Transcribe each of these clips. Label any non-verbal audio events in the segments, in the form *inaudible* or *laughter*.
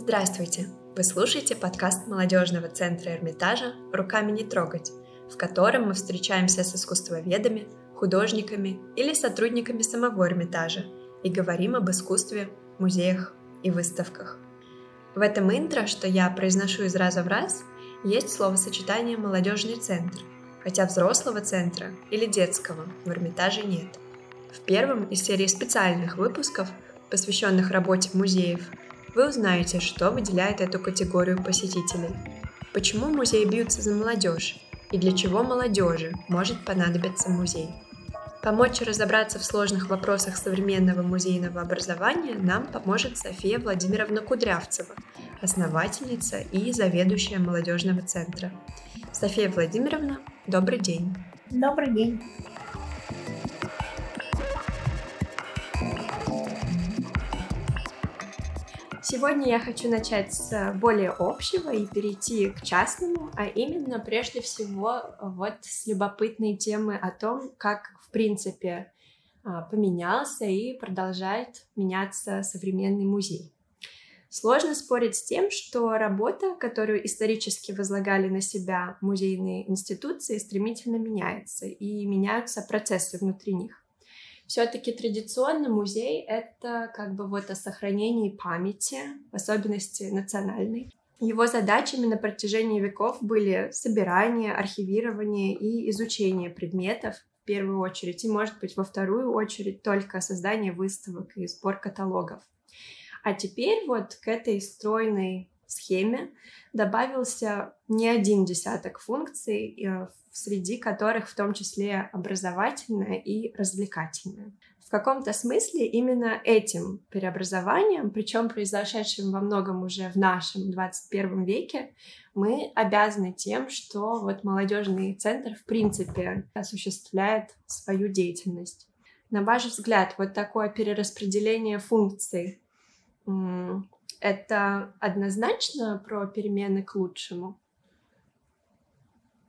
Здравствуйте! Вы слушаете подкаст молодежного центра Эрмитажа «Руками не трогать», в котором мы встречаемся с искусствоведами, художниками или сотрудниками самого Эрмитажа и говорим об искусстве, музеях и выставках. В этом интро, что я произношу из раза в раз, есть словосочетание «молодежный центр», хотя взрослого центра или детского в Эрмитаже нет. В первом из серии специальных выпусков, посвященных работе музеев, вы узнаете, что выделяет эту категорию посетителей. Почему музеи бьются за молодежь и для чего молодежи может понадобиться музей. Помочь разобраться в сложных вопросах современного музейного образования нам поможет София Владимировна Кудрявцева, основательница и заведующая молодежного центра. София Владимировна, добрый день. Добрый день. Сегодня я хочу начать с более общего и перейти к частному, а именно прежде всего вот с любопытной темы о том, как в принципе а, поменялся и продолжает меняться современный музей. Сложно спорить с тем, что работа, которую исторически возлагали на себя музейные институции, стремительно меняется, и меняются процессы внутри них все-таки традиционно музей — это как бы вот о сохранении памяти, в особенности национальной. Его задачами на протяжении веков были собирание, архивирование и изучение предметов в первую очередь, и, может быть, во вторую очередь только создание выставок и сбор каталогов. А теперь вот к этой стройной схеме добавился не один десяток функций, э, среди которых в том числе образовательная и развлекательная. В каком-то смысле именно этим преобразованием, причем произошедшим во многом уже в нашем 21 веке, мы обязаны тем, что вот молодежный центр в принципе осуществляет свою деятельность. На ваш взгляд, вот такое перераспределение функций это однозначно про перемены к лучшему?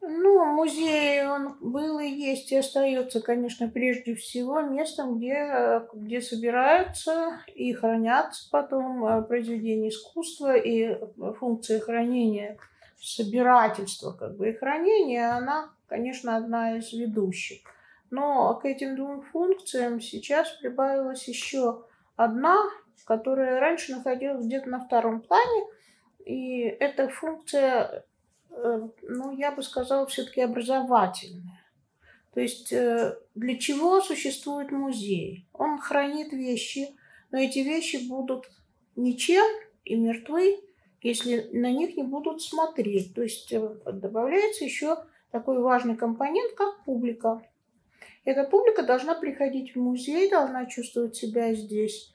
Ну, музей, он был и есть, и остается, конечно, прежде всего местом, где, где собираются и хранятся потом э, произведения искусства, и функция хранения, собирательства как бы и хранения, она, конечно, одна из ведущих. Но к этим двум функциям сейчас прибавилась еще одна, которая раньше находилась где-то на втором плане, и эта функция Э, ну, я бы сказала, все-таки образовательная. То есть э, для чего существует музей? Он хранит вещи, но эти вещи будут ничем и мертвы, если на них не будут смотреть. То есть э, добавляется еще такой важный компонент, как публика. Эта публика должна приходить в музей, должна чувствовать себя здесь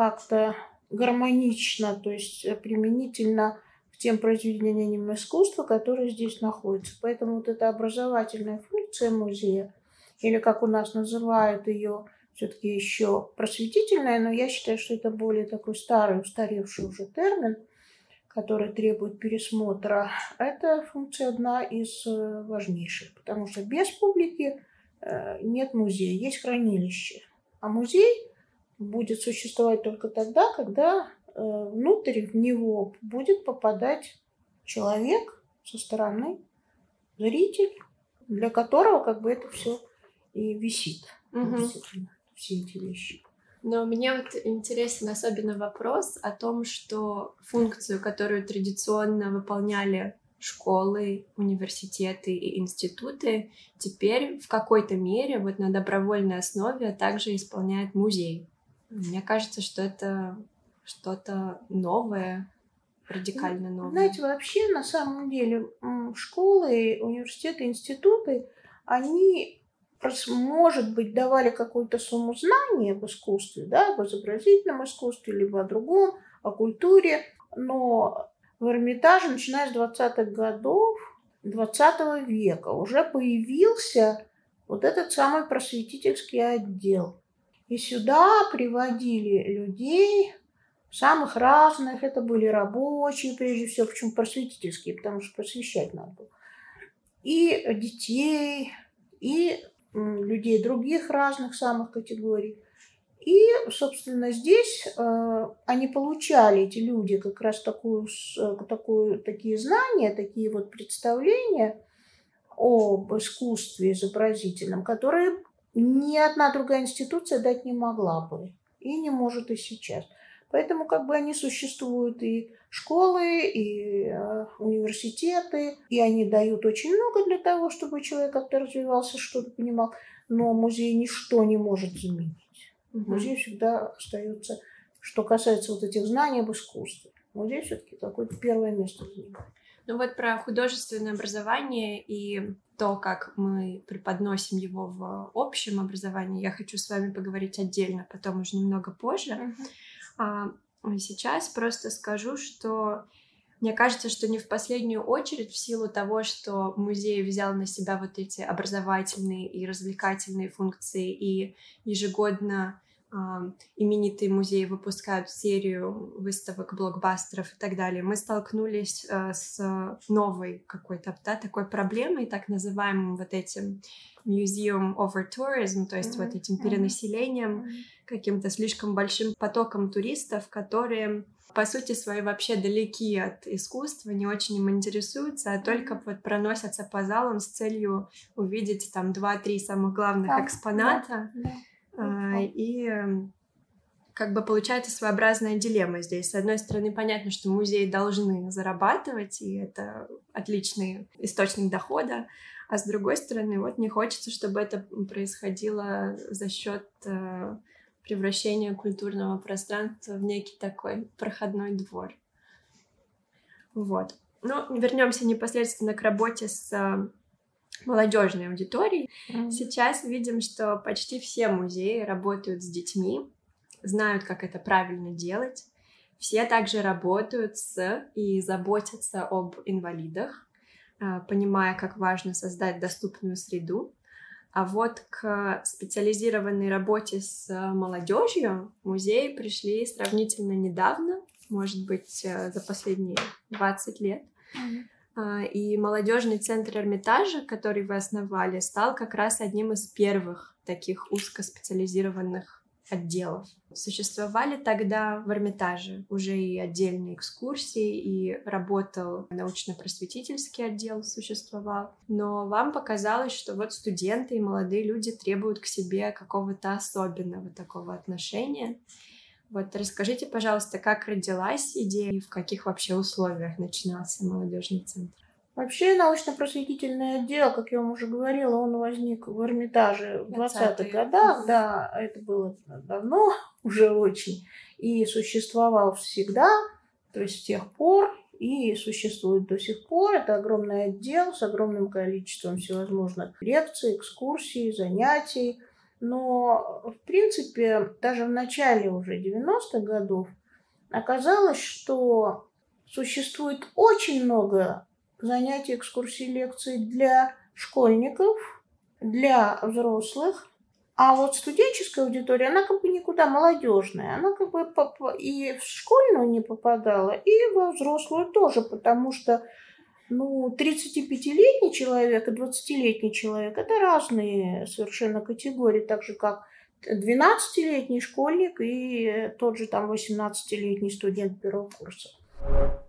как-то гармонично, то есть применительно тем произведениям искусства, которые здесь находятся. Поэтому вот эта образовательная функция музея, или как у нас называют ее, все-таки еще просветительная, но я считаю, что это более такой старый, устаревший уже термин, который требует пересмотра, это функция одна из э, важнейших, потому что без публики э, нет музея, есть хранилище. А музей будет существовать только тогда, когда Э, внутрь в него будет попадать человек со стороны, зритель, для которого как бы это все и висит. Угу. Все эти вещи. Но мне вот интересен особенно вопрос о том, что функцию, которую традиционно выполняли школы, университеты и институты, теперь в какой-то мере вот на добровольной основе также исполняет музей. Мне кажется, что это что-то новое, радикально новое? Знаете, вообще на самом деле школы, университеты, институты, они, может быть, давали какую-то сумму знаний об искусстве, да, об изобразительном искусстве, либо о другом, о культуре, но в Эрмитаже, начиная с 20-х годов 20 века, уже появился вот этот самый просветительский отдел. И сюда приводили людей, самых разных. Это были рабочие, прежде всего, почему просветительские, потому что просвещать надо было. И детей, и людей других разных самых категорий. И, собственно, здесь э, они получали, эти люди, как раз такую, такую, такие знания, такие вот представления об искусстве изобразительном, которые ни одна другая институция дать не могла бы и не может и сейчас. Поэтому как бы они существуют и школы, и э, университеты, и они дают очень много для того, чтобы человек как-то развивался, что-то понимал, но музей ничто не может заменить. Угу. Музей всегда остается, что касается вот этих знаний об искусстве. Музей все-таки какое-то первое место занимает. Ну вот про художественное образование и то, как мы преподносим его в общем образовании, я хочу с вами поговорить отдельно, потом уже немного позже. Uh-huh. А сейчас просто скажу, что мне кажется, что не в последнюю очередь в силу того, что музей взял на себя вот эти образовательные и развлекательные функции и ежегодно именитые музеи выпускают серию выставок, блокбастеров и так далее. Мы столкнулись э, с новой какой-то да, такой проблемой, так называемым вот этим museum over tourism, то есть mm-hmm. вот этим перенаселением, mm-hmm. каким-то слишком большим потоком туристов, которые по сути своей вообще далеки от искусства, не очень им интересуются, а только вот проносятся по залам с целью увидеть там два-три самых главных да, экспоната. Да, да. А, и эм, как бы получается своеобразная дилемма здесь. С одной стороны, понятно, что музеи должны зарабатывать, и это отличный источник дохода, а с другой стороны, вот не хочется, чтобы это происходило за счет э, превращение культурного пространства в некий такой проходной двор. Вот. Ну, вернемся непосредственно к работе с э, молодежной аудиторией. Mm-hmm. Сейчас видим, что почти все музеи работают с детьми, знают, как это правильно делать. Все также работают с и заботятся об инвалидах, э, понимая, как важно создать доступную среду. А вот к специализированной работе с молодежью музеи пришли сравнительно недавно, может быть, э, за последние 20 лет. Mm-hmm. И молодежный центр Эрмитажа, который вы основали, стал как раз одним из первых таких узкоспециализированных отделов. Существовали тогда в Эрмитаже уже и отдельные экскурсии, и работал научно-просветительский отдел существовал. Но вам показалось, что вот студенты и молодые люди требуют к себе какого-то особенного такого отношения. Вот расскажите, пожалуйста, как родилась идея и в каких вообще условиях начинался молодежный центр? Вообще научно-просветительный отдел, как я вам уже говорила, он возник в Эрмитаже в 20-х годах. Да, это было давно, *laughs* уже очень. И существовал всегда, то есть с тех пор, и существует до сих пор. Это огромный отдел с огромным количеством всевозможных лекций, экскурсий, занятий. Но, в принципе, даже в начале уже 90-х годов оказалось, что существует очень много занятий, экскурсий, лекций для школьников, для взрослых. А вот студенческая аудитория, она как бы никуда молодежная. Она как бы и в школьную не попадала, и во взрослую тоже, потому что ну, 35-летний человек и 20-летний человек – это разные совершенно категории, так же как 12-летний школьник и тот же там 18-летний студент первого курса.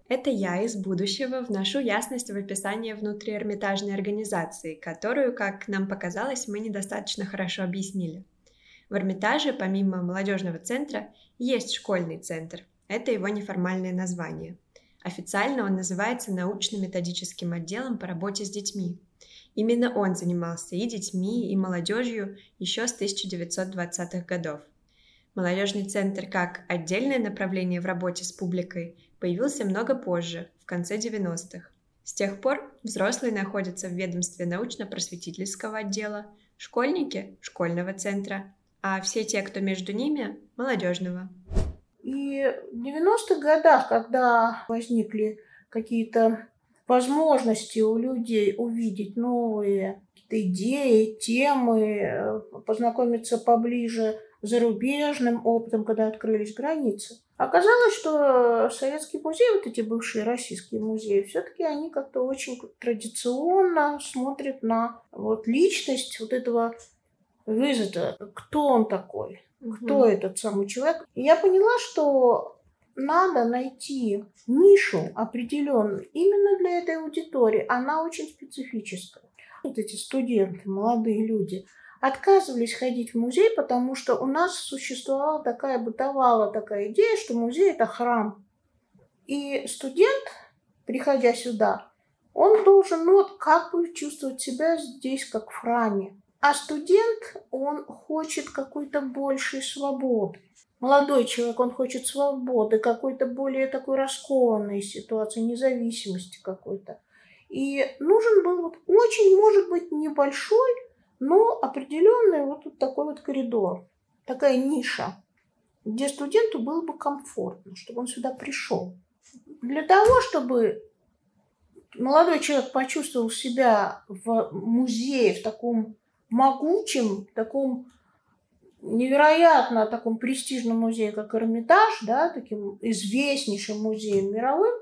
Это я из будущего вношу ясность в описание внутри Эрмитажной организации, которую, как нам показалось, мы недостаточно хорошо объяснили. В Эрмитаже, помимо молодежного центра, есть школьный центр. Это его неформальное название. Официально он называется научно-методическим отделом по работе с детьми. Именно он занимался и детьми, и молодежью еще с 1920-х годов. Молодежный центр как отдельное направление в работе с публикой появился много позже, в конце 90-х. С тех пор взрослые находятся в ведомстве научно-просветительского отдела, школьники – школьного центра, а все те, кто между ними – молодежного. И в 90-х годах, когда возникли какие-то возможности у людей увидеть новые идеи, темы, э, познакомиться поближе зарубежным опытом, когда открылись границы. Оказалось, что советские музеи, вот эти бывшие российские музеи, все-таки они как-то очень традиционно смотрят на вот личность вот этого Визита, кто он такой, кто этот самый человек. И я поняла, что надо найти нишу определенную именно для этой аудитории. Она очень специфическая. Вот эти студенты, молодые люди, отказывались ходить в музей, потому что у нас существовала такая, бытовала такая идея, что музей – это храм. И студент, приходя сюда, он должен ну, вот, как бы чувствовать себя здесь, как в храме. А студент, он хочет какой-то большей свободы. Молодой человек, он хочет свободы, какой-то более такой раскованной ситуации, независимости какой-то. И нужен был вот очень, может быть, небольшой, но определенный вот такой вот коридор, такая ниша, где студенту было бы комфортно, чтобы он сюда пришел. Для того, чтобы молодой человек почувствовал себя в музее, в таком могучем, таком невероятно таком престижном музее, как Эрмитаж, да, таким известнейшим музеем мировым,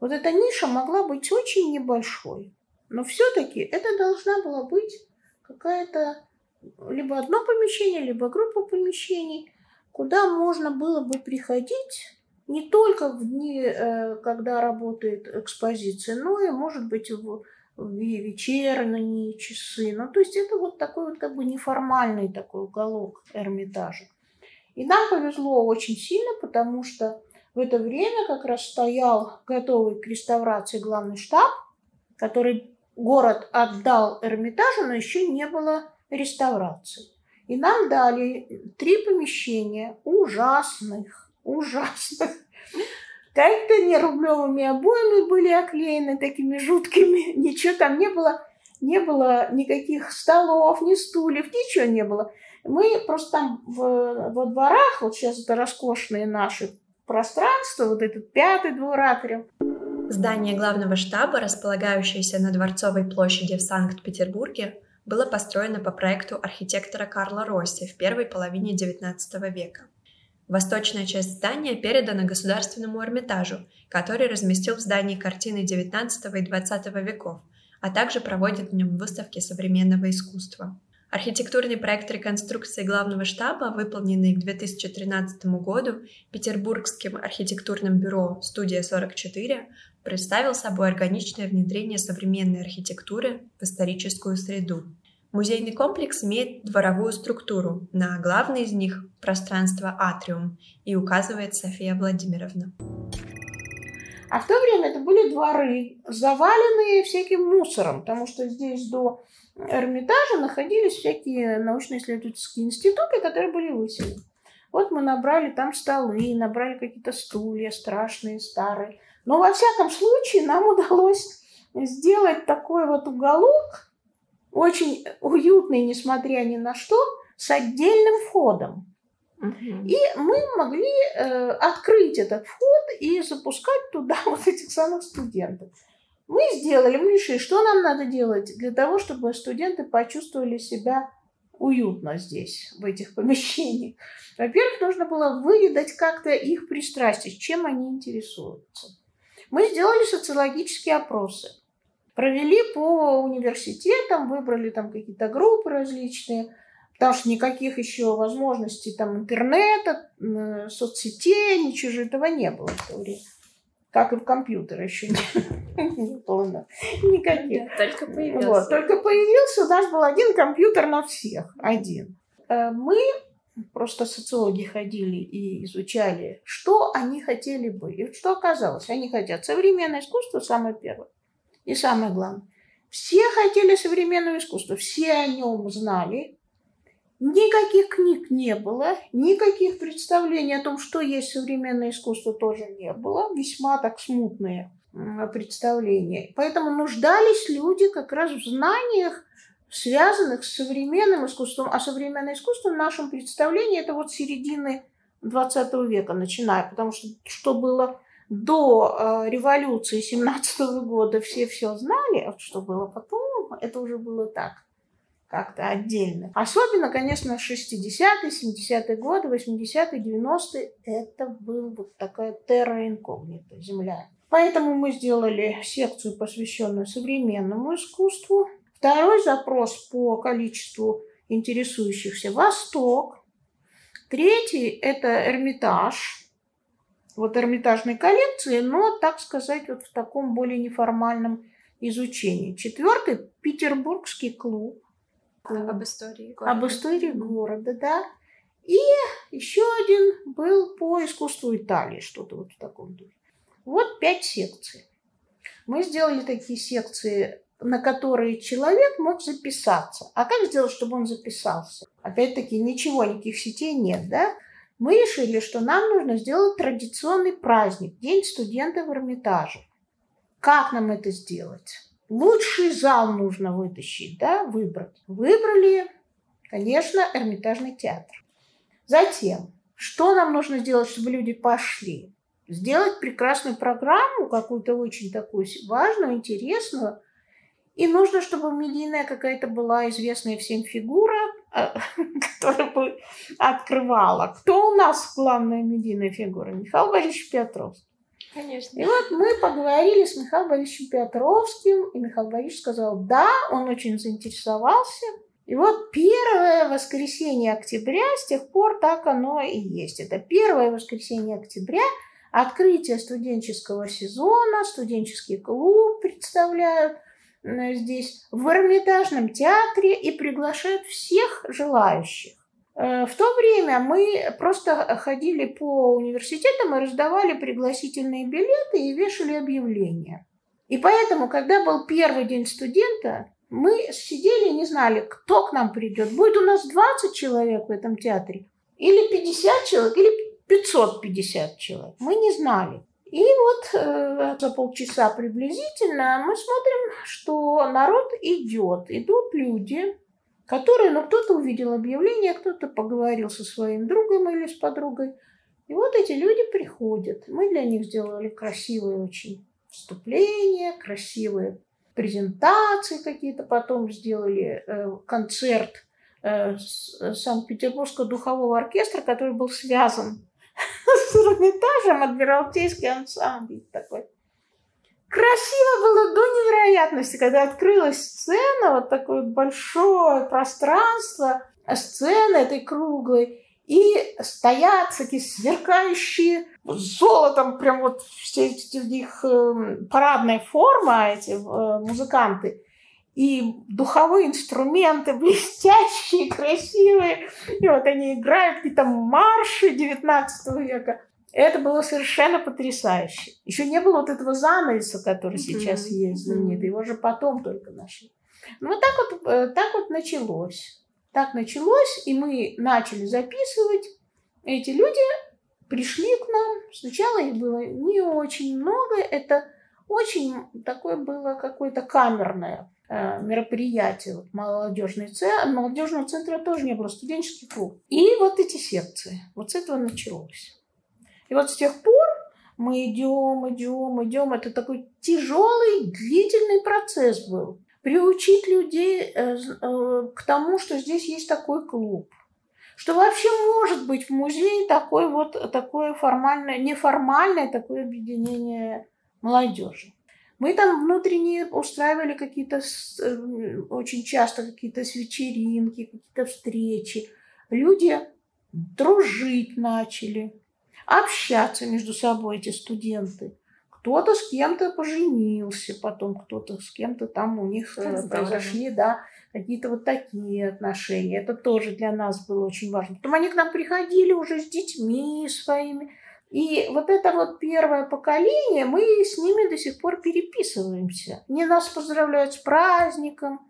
вот эта ниша могла быть очень небольшой. Но все-таки это должна была быть какая-то либо одно помещение, либо группа помещений, куда можно было бы приходить не только в дни, э, когда работает экспозиция, но и, может быть, в, в вечерние часы. Ну, то есть это вот такой вот как бы неформальный такой уголок Эрмитажа. И нам повезло очень сильно, потому что в это время как раз стоял готовый к реставрации главный штаб, который город отдал Эрмитажу, но еще не было реставрации. И нам дали три помещения ужасных, ужасных. Так-то не рублевыми обоями были оклеены такими жуткими. *laughs* Ничего там не было. Не было никаких столов, ни стульев, ничего не было. Мы просто там в, во дворах, вот сейчас это роскошные наши пространства, вот этот пятый двор атриум, Здание главного штаба, располагающееся на Дворцовой площади в Санкт-Петербурге, было построено по проекту архитектора Карла Росси в первой половине XIX века. Восточная часть здания передана Государственному Эрмитажу, который разместил в здании картины XIX и XX веков, а также проводит в нем выставки современного искусства. Архитектурный проект реконструкции главного штаба, выполненный к 2013 году Петербургским архитектурным бюро «Студия 44», представил собой органичное внедрение современной архитектуры в историческую среду. Музейный комплекс имеет дворовую структуру. На главной из них – пространство «Атриум», и указывает София Владимировна. А в то время это были дворы, заваленные всяким мусором, потому что здесь до Эрмитажа находились всякие научно-исследовательские институты, которые были выселены. Вот мы набрали там столы, набрали какие-то стулья страшные, старые. Но во всяком случае нам *laughs* удалось сделать такой вот уголок, очень уютный, несмотря ни на что, с отдельным входом. И мы могли э, открыть этот вход и запускать туда *laughs* вот этих самых студентов. Мы сделали, мы решили, что нам надо делать для того, чтобы студенты почувствовали себя уютно здесь, в этих *laughs* помещениях. Во-первых, нужно было выведать как-то их пристрастие, чем они интересуются. Мы сделали социологические опросы. Провели по университетам, выбрали там какие-то группы различные, потому что никаких еще возможностей там интернета, соцсетей, ничего же этого не было в то время как и в компьютере еще *laughs* не, было никаких. Только появился. Вот, только появился, у нас был один компьютер на всех, один. Э, мы просто социологи ходили и изучали, что они хотели бы. И что оказалось? Они хотят современное искусство самое первое. И самое главное. Все хотели современного искусства, все о нем знали, Никаких книг не было, никаких представлений о том, что есть современное искусство, тоже не было. Весьма так смутные представления. Поэтому нуждались люди как раз в знаниях, связанных с современным искусством. А современное искусство в нашем представлении это вот середины 20 века, начиная, потому что что было до э, революции 17 года, все все знали, а что было потом, это уже было так как-то отдельно. Особенно, конечно, 60-е, 70-е годы, 80-е, 90-е. Это был вот такая терра инкогнита, земля. Поэтому мы сделали секцию, посвященную современному искусству. Второй запрос по количеству интересующихся Восток. Третий – это Эрмитаж. Вот эрмитажные коллекции, но, так сказать, вот в таком более неформальном изучении. Четвертый – Петербургский клуб. Об истории города. Об истории города, да. И еще один был по искусству Италии, что-то вот в таком духе. Вот пять секций. Мы сделали такие секции, на которые человек мог записаться. А как сделать, чтобы он записался? Опять-таки, ничего, никаких сетей нет, да? Мы решили, что нам нужно сделать традиционный праздник, День студента в Эрмитаже. Как нам это сделать? Лучший зал нужно вытащить, да, выбрать. Выбрали, конечно, Эрмитажный театр. Затем, что нам нужно сделать, чтобы люди пошли? Сделать прекрасную программу, какую-то очень такую важную, интересную. И нужно, чтобы медийная какая-то была известная всем фигура, а, *laughs* которая бы открывала. Кто у нас главная медийная фигура? Михаил Борисович Петровский. Конечно. И вот мы поговорили с Михаилом Борисовичем Петровским, и Михаил Борисович сказал, да, он очень заинтересовался, и вот первое воскресенье октября, с тех пор так оно и есть. Это первое воскресенье октября, открытие студенческого сезона, студенческий клуб представляют здесь в Эрмитажном театре и приглашают всех желающих. Э, в то время мы просто ходили по университетам и раздавали пригласительные билеты и вешали объявления. И поэтому, когда был первый день студента, мы сидели и не знали, кто к нам придет. Будет у нас 20 человек в этом театре, или 50 человек, или 550 человек. Мы не знали. И вот э, за полчаса приблизительно мы смотрим, что народ идет. Идут люди, которые, ну, кто-то увидел объявление, кто-то поговорил со своим другом или с подругой. И вот эти люди приходят. Мы для них сделали красивые очень вступления, красивые презентации какие-то, потом сделали э, концерт э, Санкт-Петербургского духового оркестра, который был связан с Эрмитажем, Адмиралтейский ансамбль такой. Красиво было до невероятности, когда открылась сцена, вот такое большое пространство, сцены этой круглой, и стоят такие сверкающие золотом, прям вот все эти у них э, парадная форма, эти э, музыканты, и духовые инструменты блестящие, красивые, и вот они играют какие-то марши 19 века. Это было совершенно потрясающе. Еще не было вот этого занавеса, который mm-hmm. сейчас есть знаменитый. Его же потом только нашли. Ну вот так вот, э, так вот началось. Так началось, и мы начали записывать. Эти люди пришли к нам. Сначала их было не очень много. Это очень такое было какое-то камерное э, мероприятие. Вот молодежный центр, молодежного центра тоже не было, студенческий клуб. И вот эти секции. Вот с этого началось. И вот с тех пор мы идем, идем, идем. Это такой тяжелый, длительный процесс был приучить людей э, э, к тому, что здесь есть такой клуб. Что вообще может быть в музее такое вот такое формальное, неформальное такое объединение молодежи. Мы там внутренне устраивали какие-то, э, очень часто какие-то вечеринки, какие-то встречи. Люди дружить начали, общаться между собой, эти студенты. Кто-то с кем-то поженился, потом кто-то с кем-то там у них э, произошли, да, какие-то вот такие отношения. Это тоже для нас было очень важно. Потом они к нам приходили уже с детьми своими. И вот это вот первое поколение, мы с ними до сих пор переписываемся. Они нас поздравляют с праздником.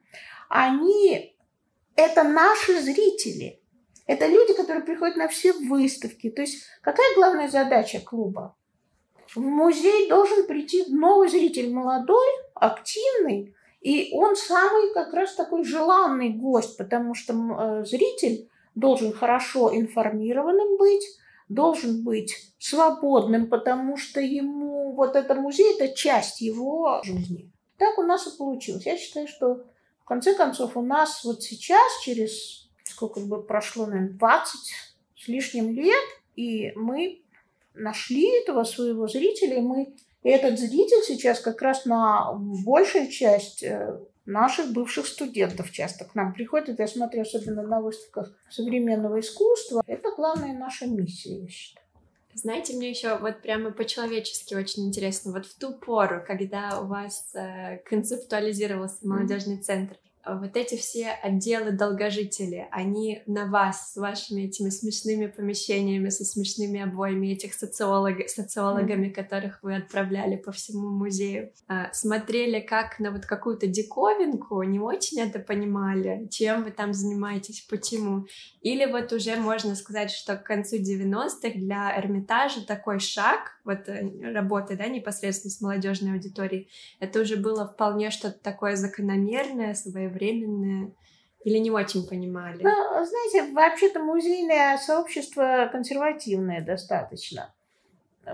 Они – это наши зрители. Это люди, которые приходят на все выставки. То есть какая главная задача клуба? в музей должен прийти новый зритель, молодой, активный, и он самый как раз такой желанный гость, потому что э, зритель должен хорошо информированным быть, должен быть свободным, потому что ему вот это музей – это часть его жизни. Так у нас и получилось. Я считаю, что в конце концов у нас вот сейчас, через сколько бы прошло, наверное, 20 с лишним лет, и мы нашли этого своего зрителя, и мы и этот зритель сейчас как раз на большую часть э, наших бывших студентов часто к нам приходят. Я смотрю, особенно на выставках современного искусства. Это главная наша миссия, я считаю. Знаете, мне еще вот прямо по-человечески очень интересно, вот в ту пору, когда у вас э, концептуализировался молодежный центр, вот эти все отделы долгожители, они на вас с вашими этими смешными помещениями, со смешными обоями, этих социолог, социологами, mm-hmm. которых вы отправляли по всему музею, а, смотрели как на вот какую-то диковинку, не очень это понимали, чем вы там занимаетесь, почему. Или вот уже можно сказать, что к концу 90-х для Эрмитажа такой шаг, вот э, работы, да, непосредственно с молодежной аудиторией, это уже было вполне что-то такое закономерное, своевременное, или не очень понимали? Ну, знаете, вообще-то музейное сообщество консервативное достаточно.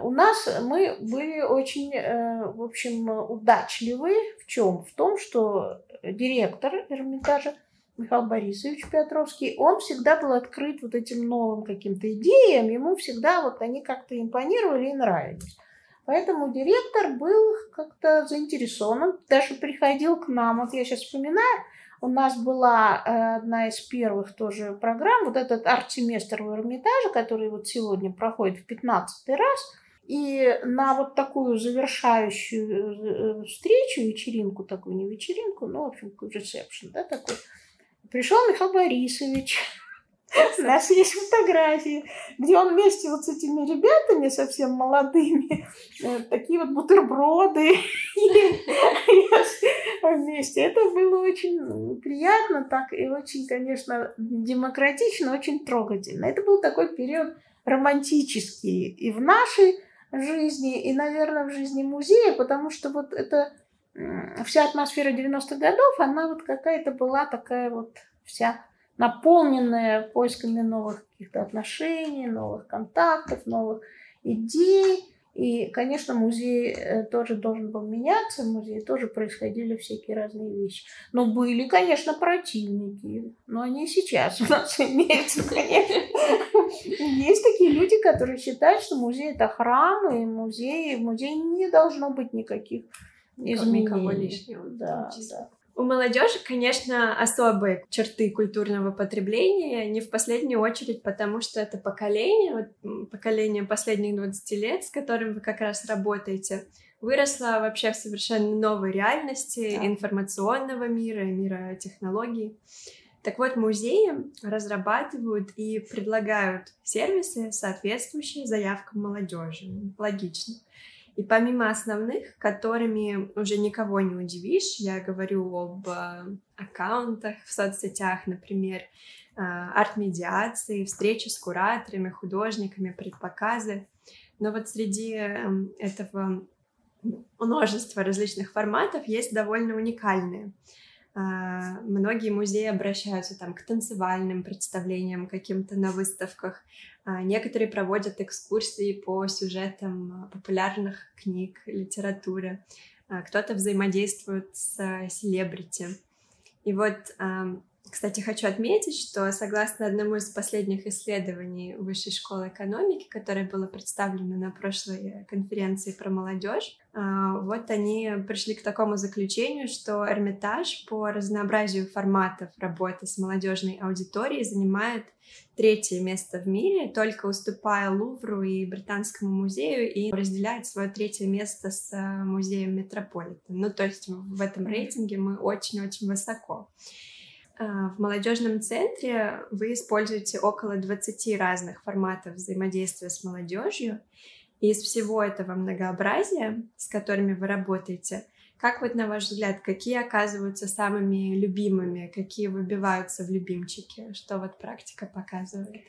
У нас мы были очень, э, в общем, удачливы в чем? В том, что директор Эрмитажа Михаил Борисович Петровский, он всегда был открыт вот этим новым каким-то идеям, ему всегда вот они как-то импонировали и нравились. Поэтому директор был как-то заинтересован, он даже приходил к нам, вот я сейчас вспоминаю, у нас была э, одна из первых тоже программ, вот этот арт-семестр в Эрмитаже, который вот сегодня проходит в 15 раз, и на вот такую завершающую э, встречу, вечеринку такую, не вечеринку, ну, в общем, ресепшн, да, такой, Пришел Михаил Борисович. У нас есть фотографии, где он вместе вот с этими ребятами совсем молодыми, э, такие вот бутерброды *laughs* вместе. Это было очень приятно, так и очень, конечно, демократично, очень трогательно. Это был такой период романтический и в нашей жизни, и, наверное, в жизни музея, потому что вот это вся атмосфера 90-х годов, она вот какая-то была такая вот вся наполненная поисками новых каких-то отношений, новых контактов, новых идей. И, конечно, музей э, тоже должен был меняться, в музее тоже происходили всякие разные вещи. Но были, конечно, противники, но они сейчас у нас имеются, конечно. Есть такие люди, которые считают, что музей – это храм, и музей, в музее не должно быть никаких изменений. Никого лишнего. Да, да. У молодежи, конечно, особые черты культурного потребления, не в последнюю очередь, потому что это поколение, вот, поколение последних 20 лет, с которым вы как раз работаете, выросло вообще в совершенно новой реальности да. информационного мира, мира технологий. Так вот, музеи разрабатывают и предлагают сервисы, соответствующие заявкам молодежи. Логично. И помимо основных, которыми уже никого не удивишь, я говорю об э, аккаунтах в соцсетях, например, э, арт-медиации, встречи с кураторами, художниками, предпоказы. Но вот среди эм, этого множества различных форматов есть довольно уникальные. А, многие музеи обращаются там к танцевальным представлениям каким-то на выставках. А, некоторые проводят экскурсии по сюжетам популярных книг, литературы. А, кто-то взаимодействует с селебрити. И вот кстати, хочу отметить, что согласно одному из последних исследований Высшей школы экономики, которое было представлено на прошлой конференции про молодежь, а, вот они пришли к такому заключению, что Эрмитаж по разнообразию форматов работы с молодежной аудиторией занимает третье место в мире, только уступая Лувру и Британскому музею и разделяет свое третье место с музеем Метрополитен. Ну, то есть в этом рейтинге мы очень-очень высоко. А, в молодежном центре вы используете около 20 разных форматов взаимодействия с молодежью. И из всего этого многообразия, с которыми вы работаете, как вот на ваш взгляд, какие оказываются самыми любимыми, какие выбиваются в любимчики, что вот практика показывает?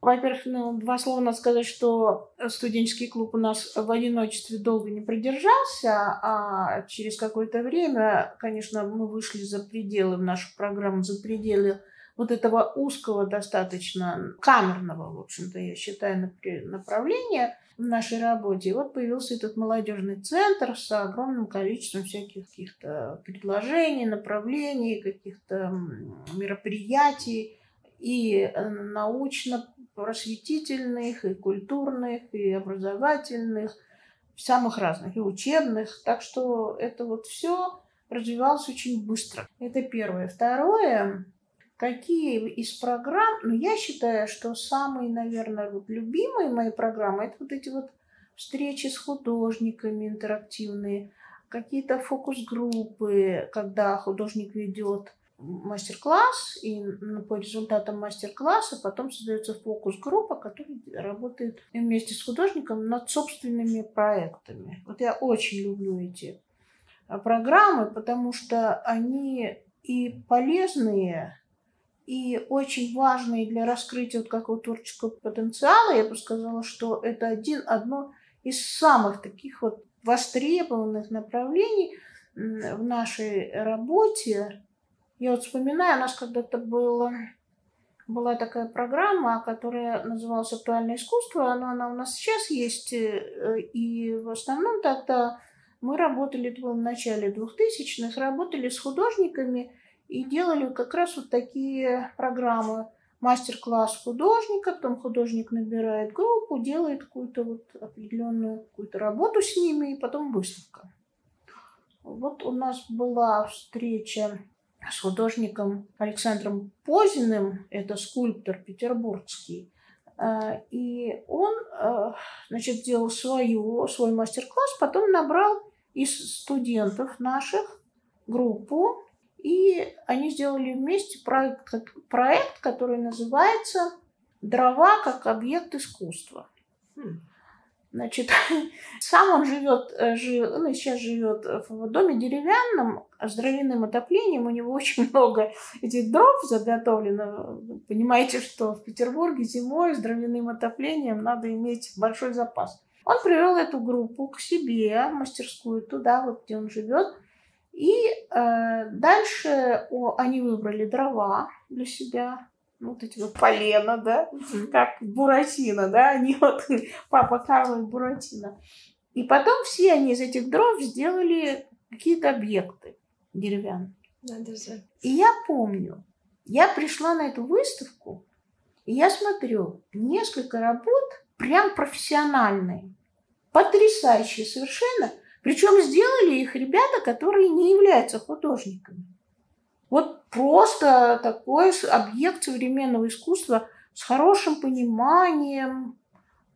Во-первых, ну, два слова надо сказать, что студенческий клуб у нас в одиночестве долго не продержался, а через какое-то время, конечно, мы вышли за пределы в нашу программу, за пределы вот этого узкого достаточно камерного, в общем-то, я считаю, направления в нашей работе. И вот появился этот молодежный центр с огромным количеством всяких каких-то предложений, направлений, каких-то мероприятий и э, научно просветительных, и культурных, и образовательных, самых разных, и учебных. Так что это вот все развивалась очень быстро. Это первое. Второе, какие из программ, ну, я считаю, что самые, наверное, вот любимые мои программы, это вот эти вот встречи с художниками интерактивные, какие-то фокус-группы, когда художник ведет мастер-класс, и по результатам мастер-класса потом создается фокус-группа, которая работает вместе с художником над собственными проектами. Вот я очень люблю эти а, программы, потому что они и полезные, и очень важные для раскрытия вот какого творческого потенциала. Я бы сказала, что это один, одно из самых таких вот востребованных направлений в нашей работе я вот вспоминаю, у нас когда-то было, была такая программа, которая называлась «Актуальное искусство». Она, она у нас сейчас есть. Э, и в основном тогда мы работали, в начале 2000-х, работали с художниками и делали как раз вот такие программы. Мастер-класс художника, потом художник набирает группу, делает какую-то вот определенную какую-то работу с ними, и потом выставка. Вот у нас была встреча с художником Александром Позиным, это скульптор петербургский, э, и он, э, значит, сделал свою, свой мастер-класс, потом набрал из студентов наших группу, и они сделали вместе проект, проект который называется «Дрова как объект искусства». Значит, *laughs* сам он живет, э, жив, ну, сейчас живет в доме деревянном, с дровяным отоплением. У него *laughs* очень много этих дров заготовлено. Понимаете, что в Петербурге зимой с дровяным отоплением надо иметь большой запас. Он привел эту группу к себе, в мастерскую, туда, вот где он живет. И э, дальше о, они выбрали дрова для себя, вот эти вот полена, да, как Буратино, да, они вот *laughs* папа Карла и Буратино. И потом все они из этих дров сделали какие-то объекты деревянные. Надо же. И я помню, я пришла на эту выставку, и я смотрю, несколько работ прям профессиональные, потрясающие совершенно. Причем сделали их ребята, которые не являются художниками. Вот просто такой объект современного искусства с хорошим пониманием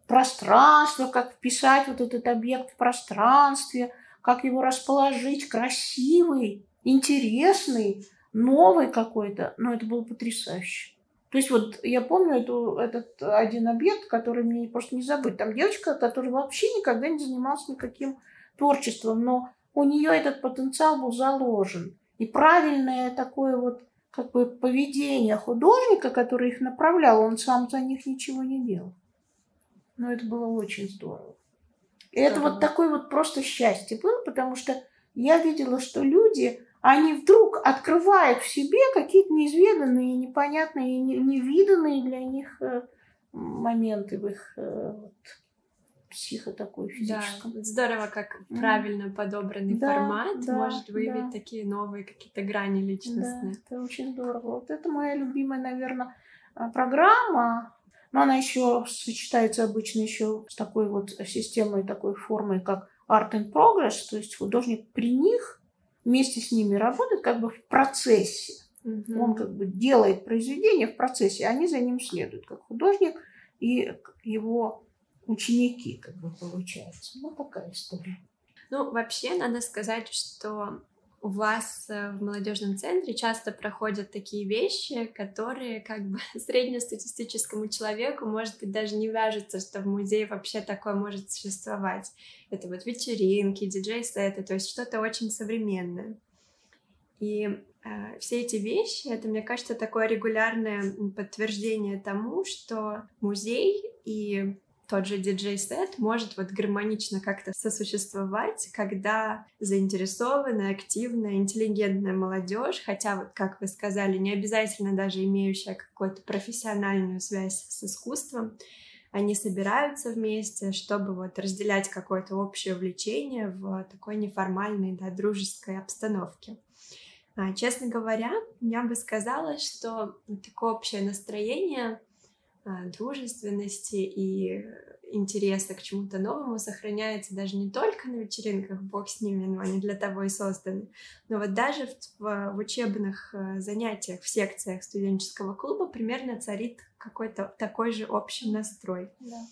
пространства, как вписать вот этот объект в пространстве, как его расположить, красивый, интересный, новый какой-то. Но это было потрясающе. То есть вот я помню эту, этот один объект, который мне просто не забыть. Там девочка, которая вообще никогда не занималась никаким творчеством, но у нее этот потенциал был заложен. И правильное такое вот как бы поведение художника, который их направлял, он сам за них ничего не делал. Но это было очень здорово. И это вот такое вот просто счастье было, потому что я видела, что люди, они вдруг открывают в себе какие-то неизведанные, непонятные, невиданные для них э, моменты в их э, вот, психо такой физическом. Да, здорово, как mm. правильно подобранный да, формат да, может выявить да. такие новые какие-то грани личностные. Да, это очень здорово. Вот это моя любимая, наверное, а, программа. Но она еще сочетается обычно еще с такой вот системой, такой формой, как Art in Progress, то есть художник при них вместе с ними работает как бы в процессе. Mm-hmm. Он как бы делает произведение в процессе, а они за ним следуют, как художник и его ученики, как бы получается. Ну, такая история. Ну, вообще, надо сказать, что у вас э, в молодежном центре часто проходят такие вещи, которые как бы *laughs* среднестатистическому человеку, может быть, даже не вяжется, что в музее вообще такое может существовать. Это вот вечеринки, диджей-сеты, то есть что-то очень современное. И э, все эти вещи, это, мне кажется, такое регулярное подтверждение тому, что музей и тот же диджей-сет может вот гармонично как-то сосуществовать, когда заинтересованная, активная, интеллигентная молодежь, хотя вот, как вы сказали, не обязательно даже имеющая какую-то профессиональную связь с искусством, они собираются вместе, чтобы вот разделять какое-то общее увлечение в такой неформальной, да, дружеской обстановке. А, честно говоря, я бы сказала, что такое общее настроение дружественности и интереса к чему-то новому сохраняется даже не только на вечеринках, бог с ними, но они для того и созданы, но вот даже в, в учебных э, занятиях, в секциях студенческого клуба примерно царит какой-то такой же общий настрой. Да.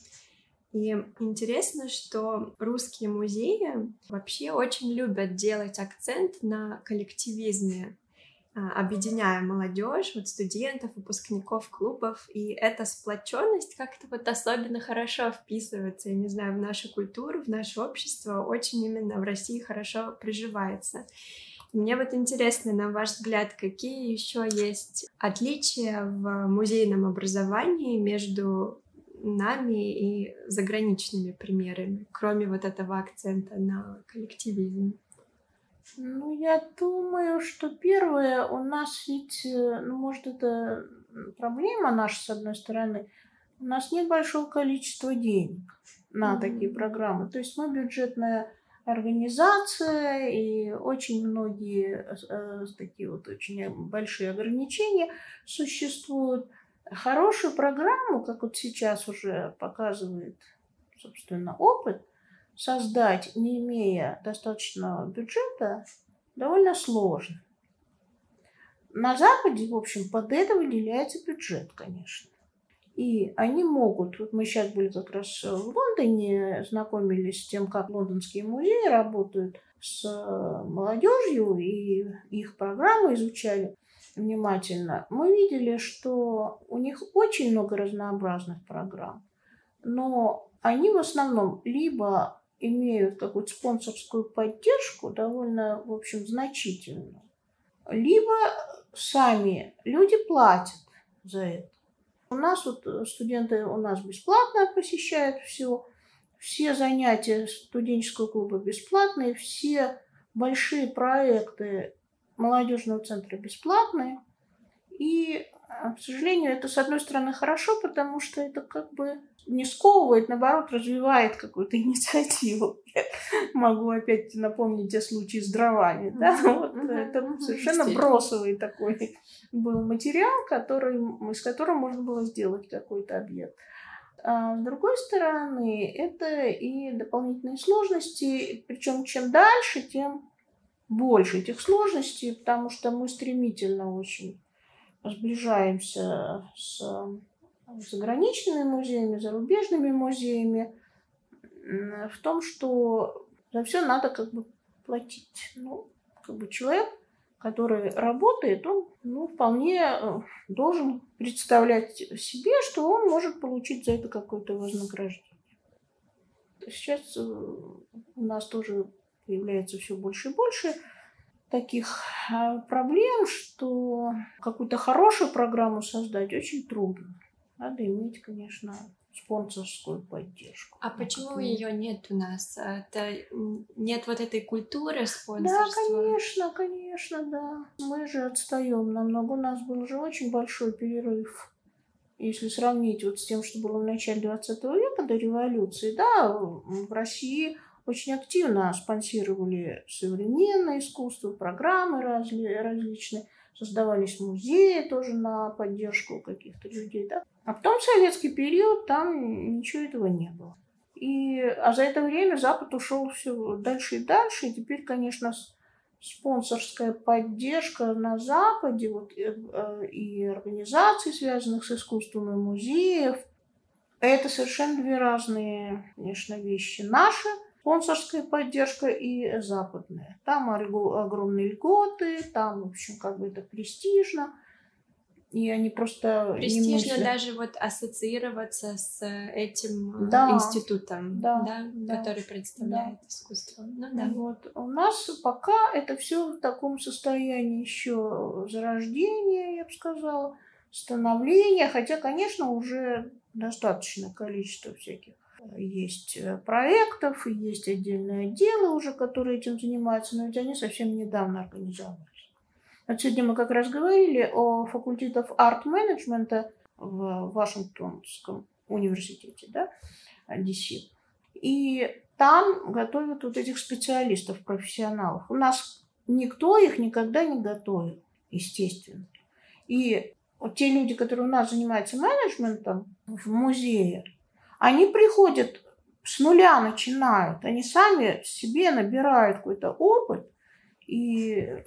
И интересно, что русские музеи вообще очень любят делать акцент на коллективизме а, объединяя молодежь, вот студентов, выпускников клубов, и эта сплоченность как-то вот особенно хорошо вписывается, я не знаю, в нашу культуру, в наше общество, очень именно в России хорошо приживается. Мне вот интересно, на ваш взгляд, какие еще есть отличия в музейном образовании между нами и заграничными примерами, кроме вот этого акцента на коллективизм? Ну, я думаю, что первое, у нас ведь, э, ну, может, это проблема наша, с одной стороны, у нас нет большого количества денег на mm-hmm. такие программы. То есть мы бюджетная организация, и очень многие э, такие вот очень большие ограничения существуют. Хорошую программу, как вот сейчас уже показывает, собственно, опыт, создать, не имея достаточного бюджета, довольно сложно. На Западе, в общем, под это выделяется бюджет, конечно. И они могут, вот мы сейчас были как раз в Лондоне, знакомились с тем, как лондонские музеи работают с молодежью и их программы изучали внимательно. Мы видели, что у них очень много разнообразных программ, но они в основном либо имеют какую-то спонсорскую поддержку, довольно, в общем, значительную, либо сами люди платят за это. У нас вот студенты у нас бесплатно посещают все, все занятия студенческого клуба бесплатные, все большие проекты молодежного центра бесплатные. И, к сожалению, это, с одной стороны, хорошо, потому что это как бы не сковывает, наоборот, развивает какую-то *laughs* инициативу. Я могу опять напомнить те случаи с дровами. Да? Вот это совершенно бросовый такой был материал, который, из которого можно было сделать какой-то объект. А с другой стороны, это и дополнительные сложности, причем чем дальше, тем больше этих сложностей, потому что мы стремительно очень сближаемся с заграничными музеями, зарубежными музеями, в том, что за все надо как бы платить. Ну, как бы человек, который работает, он ну, вполне э, должен представлять себе, что он может получить за это какое-то вознаграждение. Сейчас э, у нас тоже появляется все больше и больше таких э, проблем, что какую-то хорошую программу создать очень трудно. Надо иметь, конечно, спонсорскую поддержку. А почему ее нет у нас? Это нет вот этой культуры спонсорства? Да, конечно, конечно, да. Мы же отстаем намного. У нас был уже очень большой перерыв. Если сравнить вот с тем, что было в начале 20 века, до революции, да, в России очень активно спонсировали современное искусство, программы разли, различные, создавались музеи тоже на поддержку каких-то людей, да. А потом в советский период там ничего этого не было. И, а за это время Запад ушел все дальше и дальше. И теперь, конечно, спонсорская поддержка на Западе вот, э, э, и организаций, связанных с искусством, и музеев, это совершенно две разные, конечно, вещи. Наша спонсорская поддержка и западная. Там огромные льготы, там, в общем, как бы это престижно и они просто престижно не даже вот ассоциироваться с этим э, да, институтом, да, да, да, который представляет да. искусство. Ну да. Вот у нас пока это все в таком состоянии еще зарождения, я бы сказала, становления, хотя, конечно, уже достаточное количество всяких э, есть э, проектов, есть отдельные отделы уже, которые этим занимаются, но ведь они совсем недавно организованы. Вот сегодня мы как раз говорили о факультетах арт-менеджмента в Вашингтонском университете, да, DC. И там готовят вот этих специалистов, профессионалов. У нас никто их никогда не готовил, естественно. И вот те люди, которые у нас занимаются менеджментом в музее, они приходят с нуля начинают, они сами себе набирают какой-то опыт, и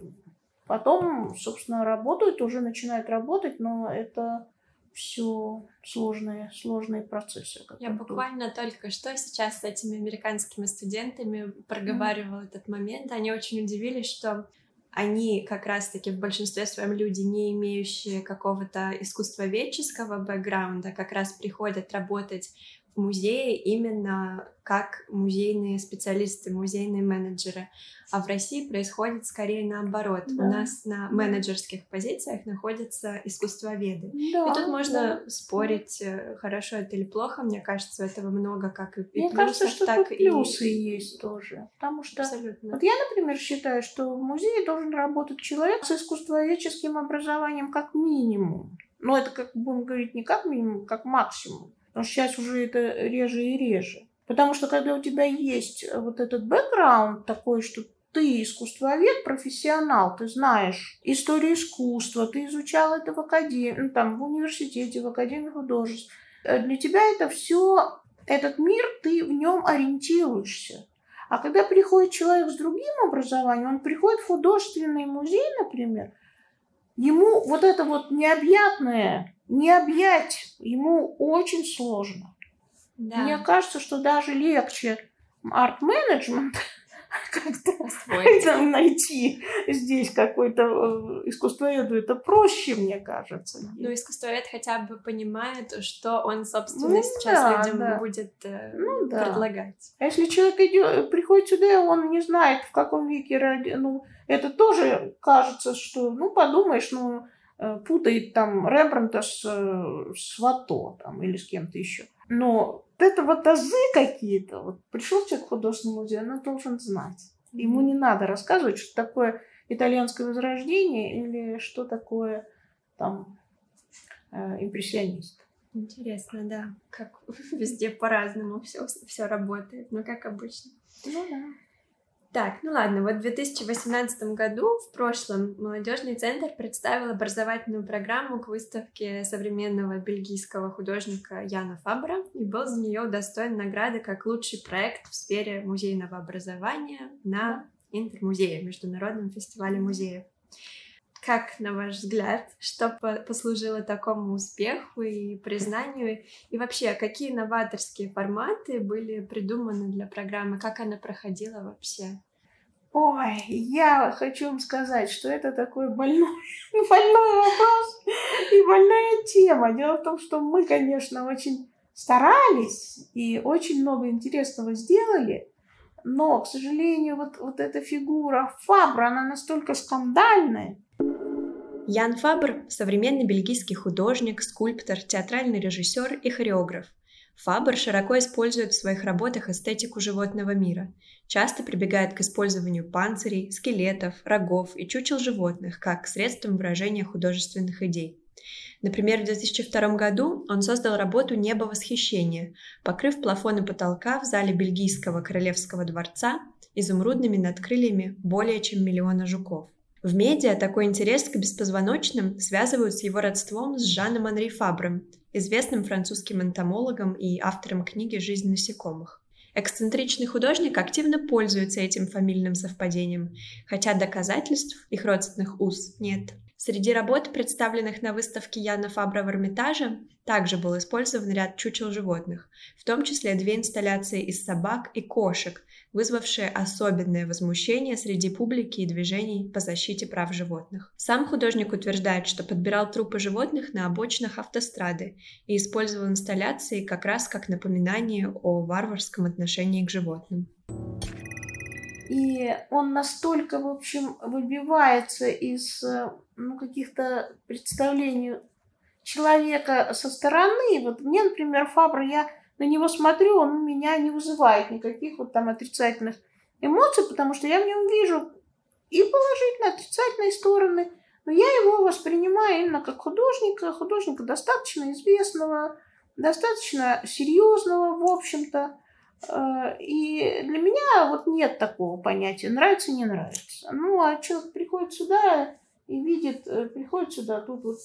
потом, собственно, работают, уже начинают работать, но это все сложные, сложные процессы. Я буквально только что сейчас с этими американскими студентами проговаривала mm-hmm. этот момент. Они очень удивились, что они как раз-таки в большинстве своем люди, не имеющие какого-то искусствоведческого бэкграунда, как раз приходят работать в музее именно как музейные специалисты, музейные менеджеры. А в России происходит скорее наоборот. Да. У нас на менеджерских позициях находятся искусствоведы. Да, и тут можно да. спорить, э, хорошо это или плохо. Мне кажется, этого много как и, Мне плюсов, кажется, что так и плюсы есть тоже. Потому что Абсолютно. вот я, например, считаю, что в музее должен работать человек с искусствоведческим образованием как минимум. Но это, как будем говорить, не как минимум, как максимум. Потому что сейчас уже это реже и реже. Потому что когда у тебя есть вот этот бэкграунд такой, что ты искусствовед, профессионал, ты знаешь историю искусства, ты изучал это в академии, ну, там, в университете, в академии художеств. Э, для тебя это все, этот мир, ты в нем ориентируешься. А когда приходит человек с другим образованием, он приходит в художественный музей, например, ему вот это вот необъятное не объять ему очень сложно. Да. Мне кажется, что даже легче арт-менеджмент *laughs* как-то *laughs* найти здесь какой-то э, искусствоведу. Это проще, мне кажется. Ну, искусствовед хотя бы понимает, что он, собственно, ну, сейчас да, людям да. будет э, ну, да. предлагать. А если человек идет, приходит сюда, он не знает, в каком веке ради... Ну, это тоже кажется, что, ну, подумаешь, ну, путает там Рембранта с, э, с Вато там, или с кем-то еще. Но вот это вот азы какие-то. Вот пришел человек в художественный музей, он должен знать. Ему не надо рассказывать, что такое итальянское возрождение или что такое там э, импрессионист. Интересно, да, как *laughs* везде по-разному все, все работает, но как обычно. Ну да. Так, ну ладно, вот в 2018 году, в прошлом, молодежный центр представил образовательную программу к выставке современного бельгийского художника Яна Фабра и был за нее удостоен награды как лучший проект в сфере музейного образования на Интермузее, Международном фестивале музеев. Как, на ваш взгляд, что послужило такому успеху и признанию? И вообще, какие новаторские форматы были придуманы для программы? Как она проходила вообще? Ой, я хочу вам сказать, что это такой больной, *laughs* больной вопрос и больная тема. Дело в том, что мы, конечно, очень старались и очень много интересного сделали, но, к сожалению, вот, вот эта фигура Фабра, она настолько скандальная, Ян Фабр – современный бельгийский художник, скульптор, театральный режиссер и хореограф. Фабр широко использует в своих работах эстетику животного мира, часто прибегает к использованию панцирей, скелетов, рогов и чучел животных как средством выражения художественных идей. Например, в 2002 году он создал работу «Небо восхищения», покрыв плафоны потолка в зале Бельгийского королевского дворца изумрудными надкрыльями более чем миллиона жуков. В медиа такой интерес к беспозвоночным связывают с его родством с Жаном Анри Фабром, известным французским энтомологом и автором книги «Жизнь насекомых». Эксцентричный художник активно пользуется этим фамильным совпадением, хотя доказательств их родственных уз нет. Среди работ, представленных на выставке Яна Фабра в Эрмитаже, также был использован ряд чучел животных, в том числе две инсталляции из собак и кошек, вызвавшее особенное возмущение среди публики и движений по защите прав животных. Сам художник утверждает, что подбирал трупы животных на обочинах автострады и использовал инсталляции как раз как напоминание о варварском отношении к животным. И он настолько, в общем, выбивается из ну, каких-то представлений человека со стороны. Вот мне, например, Фабра, я на него смотрю, он у меня не вызывает никаких вот там отрицательных эмоций, потому что я в нем вижу и положительные, отрицательные стороны, но я его воспринимаю именно как художника, художника достаточно известного, достаточно серьезного, в общем-то. Э, и для меня вот нет такого понятия нравится, не нравится. Ну, а человек приходит сюда и видит, э, приходит сюда, тут вот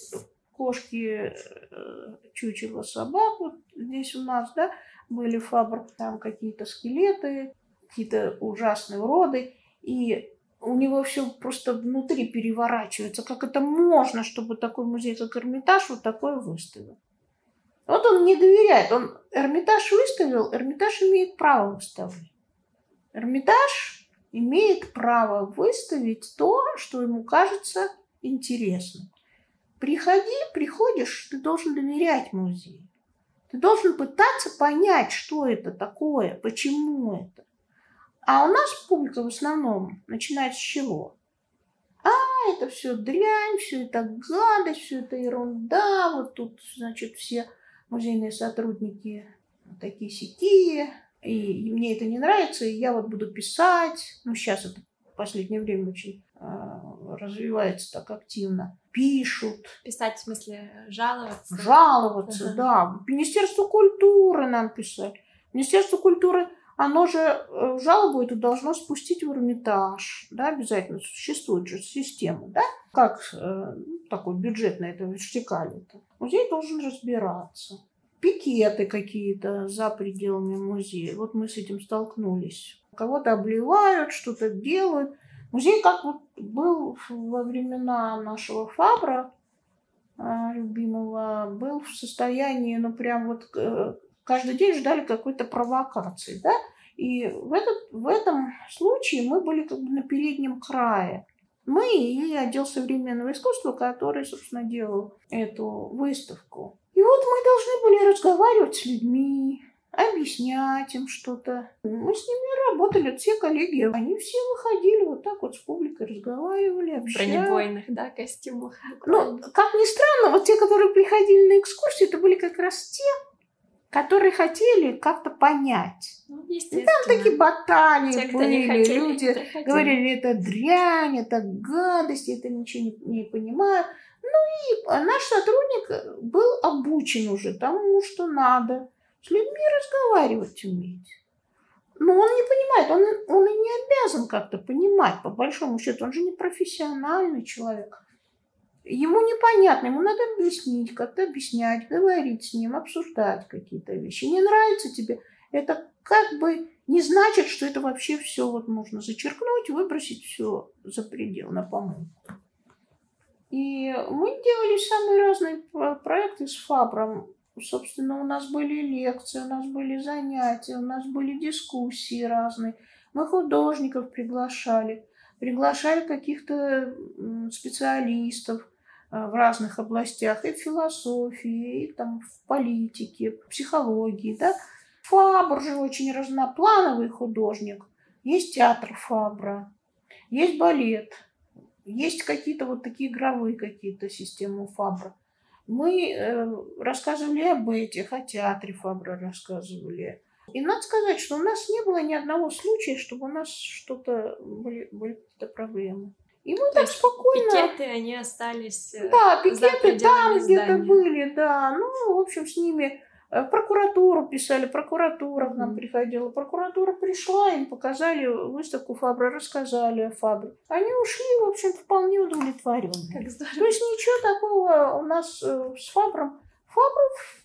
кошки, э, чучело собак, вот здесь у нас, да, были фабр, там какие-то скелеты, какие-то ужасные уроды, и у него все просто внутри переворачивается. Как это можно, чтобы такой музей, как Эрмитаж, вот такое выставил? Вот он не доверяет. Он Эрмитаж выставил, Эрмитаж имеет право выставлять. Эрмитаж имеет право выставить то, что ему кажется интересным. Приходи, приходишь, ты должен доверять музею. Ты должен пытаться понять, что это такое, почему это. А у нас публика в основном начинает с чего? А, это все дрянь, все это гадость, все это ерунда. Вот тут, значит, все музейные сотрудники такие сякие, и мне это не нравится, и я вот буду писать. Ну, сейчас это в последнее время очень э, развивается так активно. Пишут. Писать в смысле жаловаться? Жаловаться, да. Министерство культуры нам писать. Министерство культуры оно же э, жалобу эту должно спустить в Эрмитаж, да, обязательно существует же система, да, как э, такой это вертикаль это. Музей должен разбираться. Пикеты какие-то за пределами музея. Вот мы с этим столкнулись. Кого-то обливают, что-то делают. Музей как вот был во времена нашего Фабра, э, любимого, был в состоянии, ну прям вот э, каждый день ждали какой-то провокации, да? И в, этот, в этом случае мы были как бы на переднем крае. Мы и отдел современного искусства, который, собственно, делал эту выставку. И вот мы должны были разговаривать с людьми, объяснять им что-то. Мы с ними работали, все коллеги, они все выходили вот так вот с публикой, разговаривали, общались. В бронебойных, да, костюмах. Ну, как ни странно, вот те, которые приходили на экскурсию, это были как раз те, которые хотели как-то понять. Ну, и там такие баталии Те, были, хотели, люди говорили, это дрянь, это гадость, это ничего не, не понимаю. Ну и наш сотрудник был обучен уже тому, что надо. С людьми разговаривать уметь. Но он не понимает, он, он и не обязан как-то понимать, по большому счету. Он же не профессиональный человек. Ему непонятно, ему надо объяснить, как-то объяснять, говорить с ним, обсуждать какие-то вещи. Не нравится тебе, это как бы не значит, что это вообще все вот можно зачеркнуть, выбросить все за предел на помойку. И мы делали самые разные проекты с Фабром. Собственно, у нас были лекции, у нас были занятия, у нас были дискуссии разные. Мы художников приглашали, приглашали каких-то специалистов э, в разных областях, и в философии, и там в политике, в психологии, да. Фабр же очень разноплановый художник. Есть театр Фабра, есть балет, есть какие-то вот такие игровые какие-то системы Фабра. Мы э, рассказывали об этих, о театре Фабра рассказывали. И надо сказать, что у нас не было ни одного случая, чтобы у нас что-то были, были какие-то проблемы. И мы То так спокойно... Пикеты, они остались э, Да, пикеты там где-то были, да. Ну, в общем, с ними э, прокуратуру писали, прокуратура к нам приходила. Прокуратура пришла, им показали выставку Фабра, рассказали о Фабре. Они ушли, в общем, вполне удовлетворенные. То есть ничего такого у нас э, с Фабром. Фабр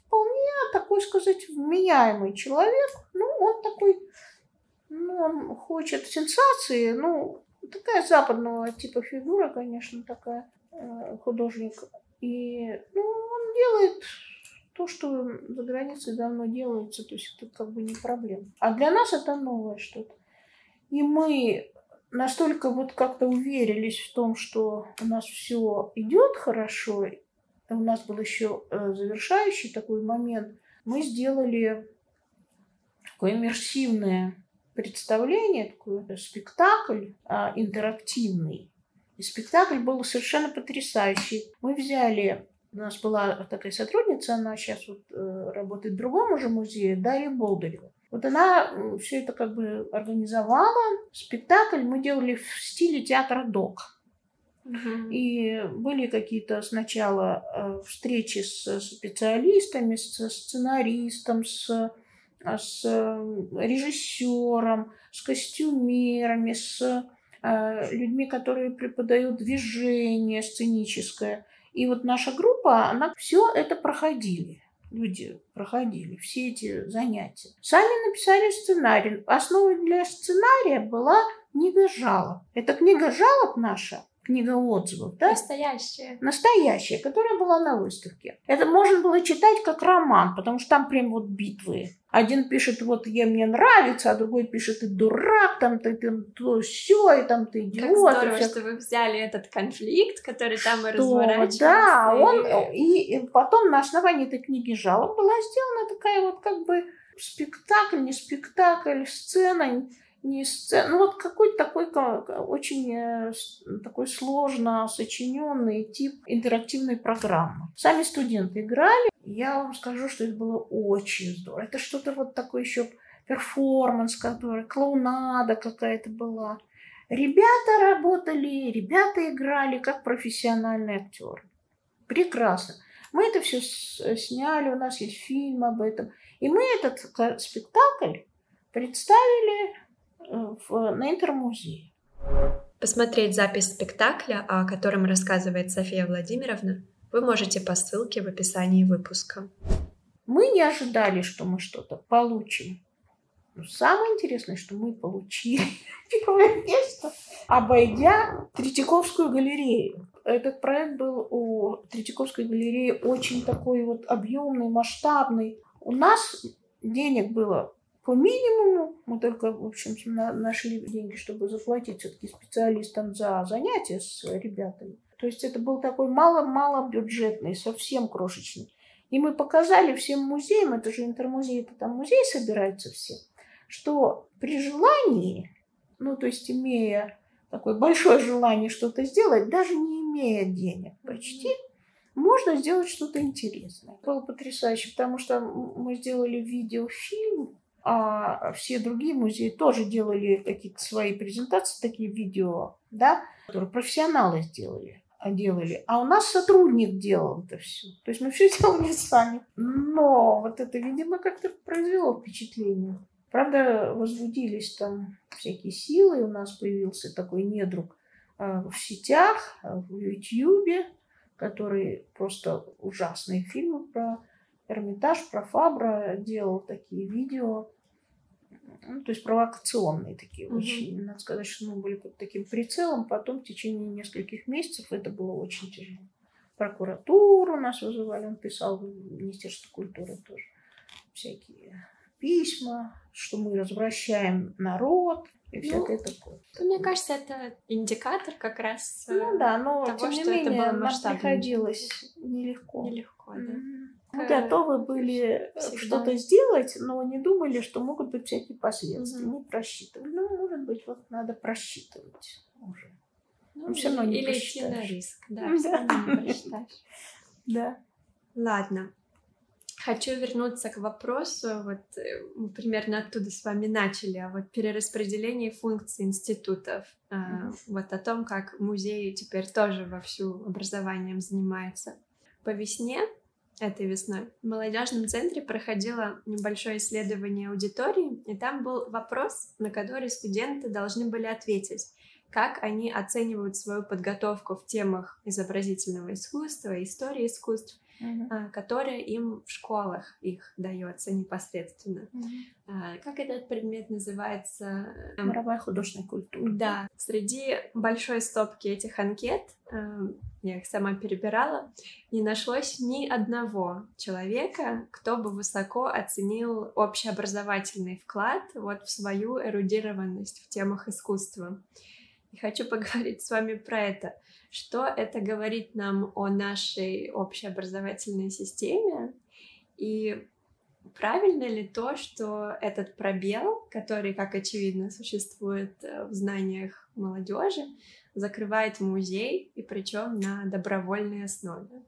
вполне такой сказать вменяемый человек. Ну, он такой, ну, он хочет сенсации, ну, такая западного типа фигура, конечно, такая э, художник. И ну, он делает то, что за границей давно делается, то есть это как бы не проблема. А для нас это новое что-то. И мы настолько вот как-то уверились в том, что у нас все идет хорошо, у нас был еще э, завершающий такой момент. Мы сделали такое иммерсивное представление, такой спектакль а, интерактивный. И спектакль был совершенно потрясающий. Мы взяли, у нас была такая сотрудница, она сейчас вот э, работает в другом уже музее, Дарья Болдырева. Вот она все это как бы организовала. Спектакль мы делали в стиле театра док. Мгм. И были какие-то сначала э, встречи с специалистами, с сценаристом, с, э, с режиссером, с костюмерами, с людьми, которые преподают движение сценическое. И вот наша группа, она все это проходили. Люди проходили все эти занятия. Сами написали сценарий. Основой для сценария была книга жалоб. Эта книга жалоб наша книга отзывов, да? Настоящая. Настоящая, которая была на выставке. Это можно было читать как роман, потому что там прям вот битвы. Один пишет, вот я мне нравится, а другой пишет, ты дурак, там ты, ты то все, и там ты идиот. Как здорово, что вы взяли этот конфликт, который там и разворачивался. Да, он, и, и потом на основании этой книги жалоб была сделана такая вот как бы спектакль, не спектакль, сцена, не сцена, ну вот какой-то такой очень э, такой сложно сочиненный тип интерактивной программы. Сами студенты играли, я вам скажу, что это было очень здорово. Это что-то вот такое еще перформанс, который, клоунада какая-то была. Ребята работали, ребята играли как профессиональные актеры. Прекрасно. Мы это все сняли, у нас есть фильм об этом. И мы этот спектакль представили Э, в, на Интермузее. Посмотреть запись спектакля, о котором рассказывает София Владимировна, вы можете по ссылке в описании выпуска. Мы не ожидали, что мы что-то получим. Но самое интересное, что мы получили *laughs* первое место, обойдя Третьяковскую галерею. Этот проект был у Третьяковской галереи очень такой вот объемный, масштабный. У нас денег было по минимуму. Мы только, в общем, нашли деньги, чтобы заплатить все-таки специалистам за занятия с ребятами. То есть это был такой мало-мало бюджетный, совсем крошечный. И мы показали всем музеям, это же интермузей, это там музей собираются все, что при желании, ну то есть имея такое большое желание что-то сделать, даже не имея денег почти, можно сделать что-то интересное. Было потрясающе, потому что мы сделали видеофильм а все другие музеи тоже делали какие-то свои презентации, такие видео, да, которые профессионалы сделали а делали. А у нас сотрудник делал это все. То есть мы все делали *laughs* сами. Но вот это, видимо, как-то произвело впечатление. Правда, возбудились там всякие силы. У нас появился такой недруг э, в сетях, в Ютьюбе, который просто ужасные фильмы про Эрмитаж, про Фабра делал такие видео ну, то есть провокационные такие угу. очень. Надо сказать, что мы были под таким прицелом. Потом в течение нескольких месяцев это было очень тяжело. Прокуратуру нас вызывали, он писал в Министерство культуры тоже всякие письма, что мы развращаем народ и ну, всякое такое. Ну, мне кажется, это индикатор как раз Ну да, но того, тем не менее нам приходилось нелегко. Нелегко, да. Mm-hmm. Мы готовы были что-то сделать, но не думали, что могут быть всякие последствия. Угу. Не просчитывали. Ну, может быть, вот надо просчитывать уже. Ну, все равно не или идти на риск, да, *laughs* все равно не просчитаешь. *laughs* Да. Ладно. Хочу вернуться к вопросу, вот э, мы примерно оттуда с вами начали, о вот перераспределении функций институтов, mm-hmm. вот о том, как музей теперь тоже вовсю образованием занимается. По весне этой весной. В молодежном центре проходило небольшое исследование аудитории, и там был вопрос, на который студенты должны были ответить, как они оценивают свою подготовку в темах изобразительного искусства, истории искусств, mm-hmm. которая им в школах их дается непосредственно. Mm-hmm. Как этот предмет называется? Мировая художественная культура. Да. Среди большой стопки этих анкет, эм, я их сама перебирала, не нашлось ни одного человека, кто бы высоко оценил общеобразовательный вклад вот в свою эрудированность в темах искусства. И хочу поговорить с вами про это. Что это говорит нам о нашей общеобразовательной системе? И правильно ли то, что этот пробел, который, как очевидно, существует э, в знаниях молодежи, закрывает музей, и причем на добровольной основе?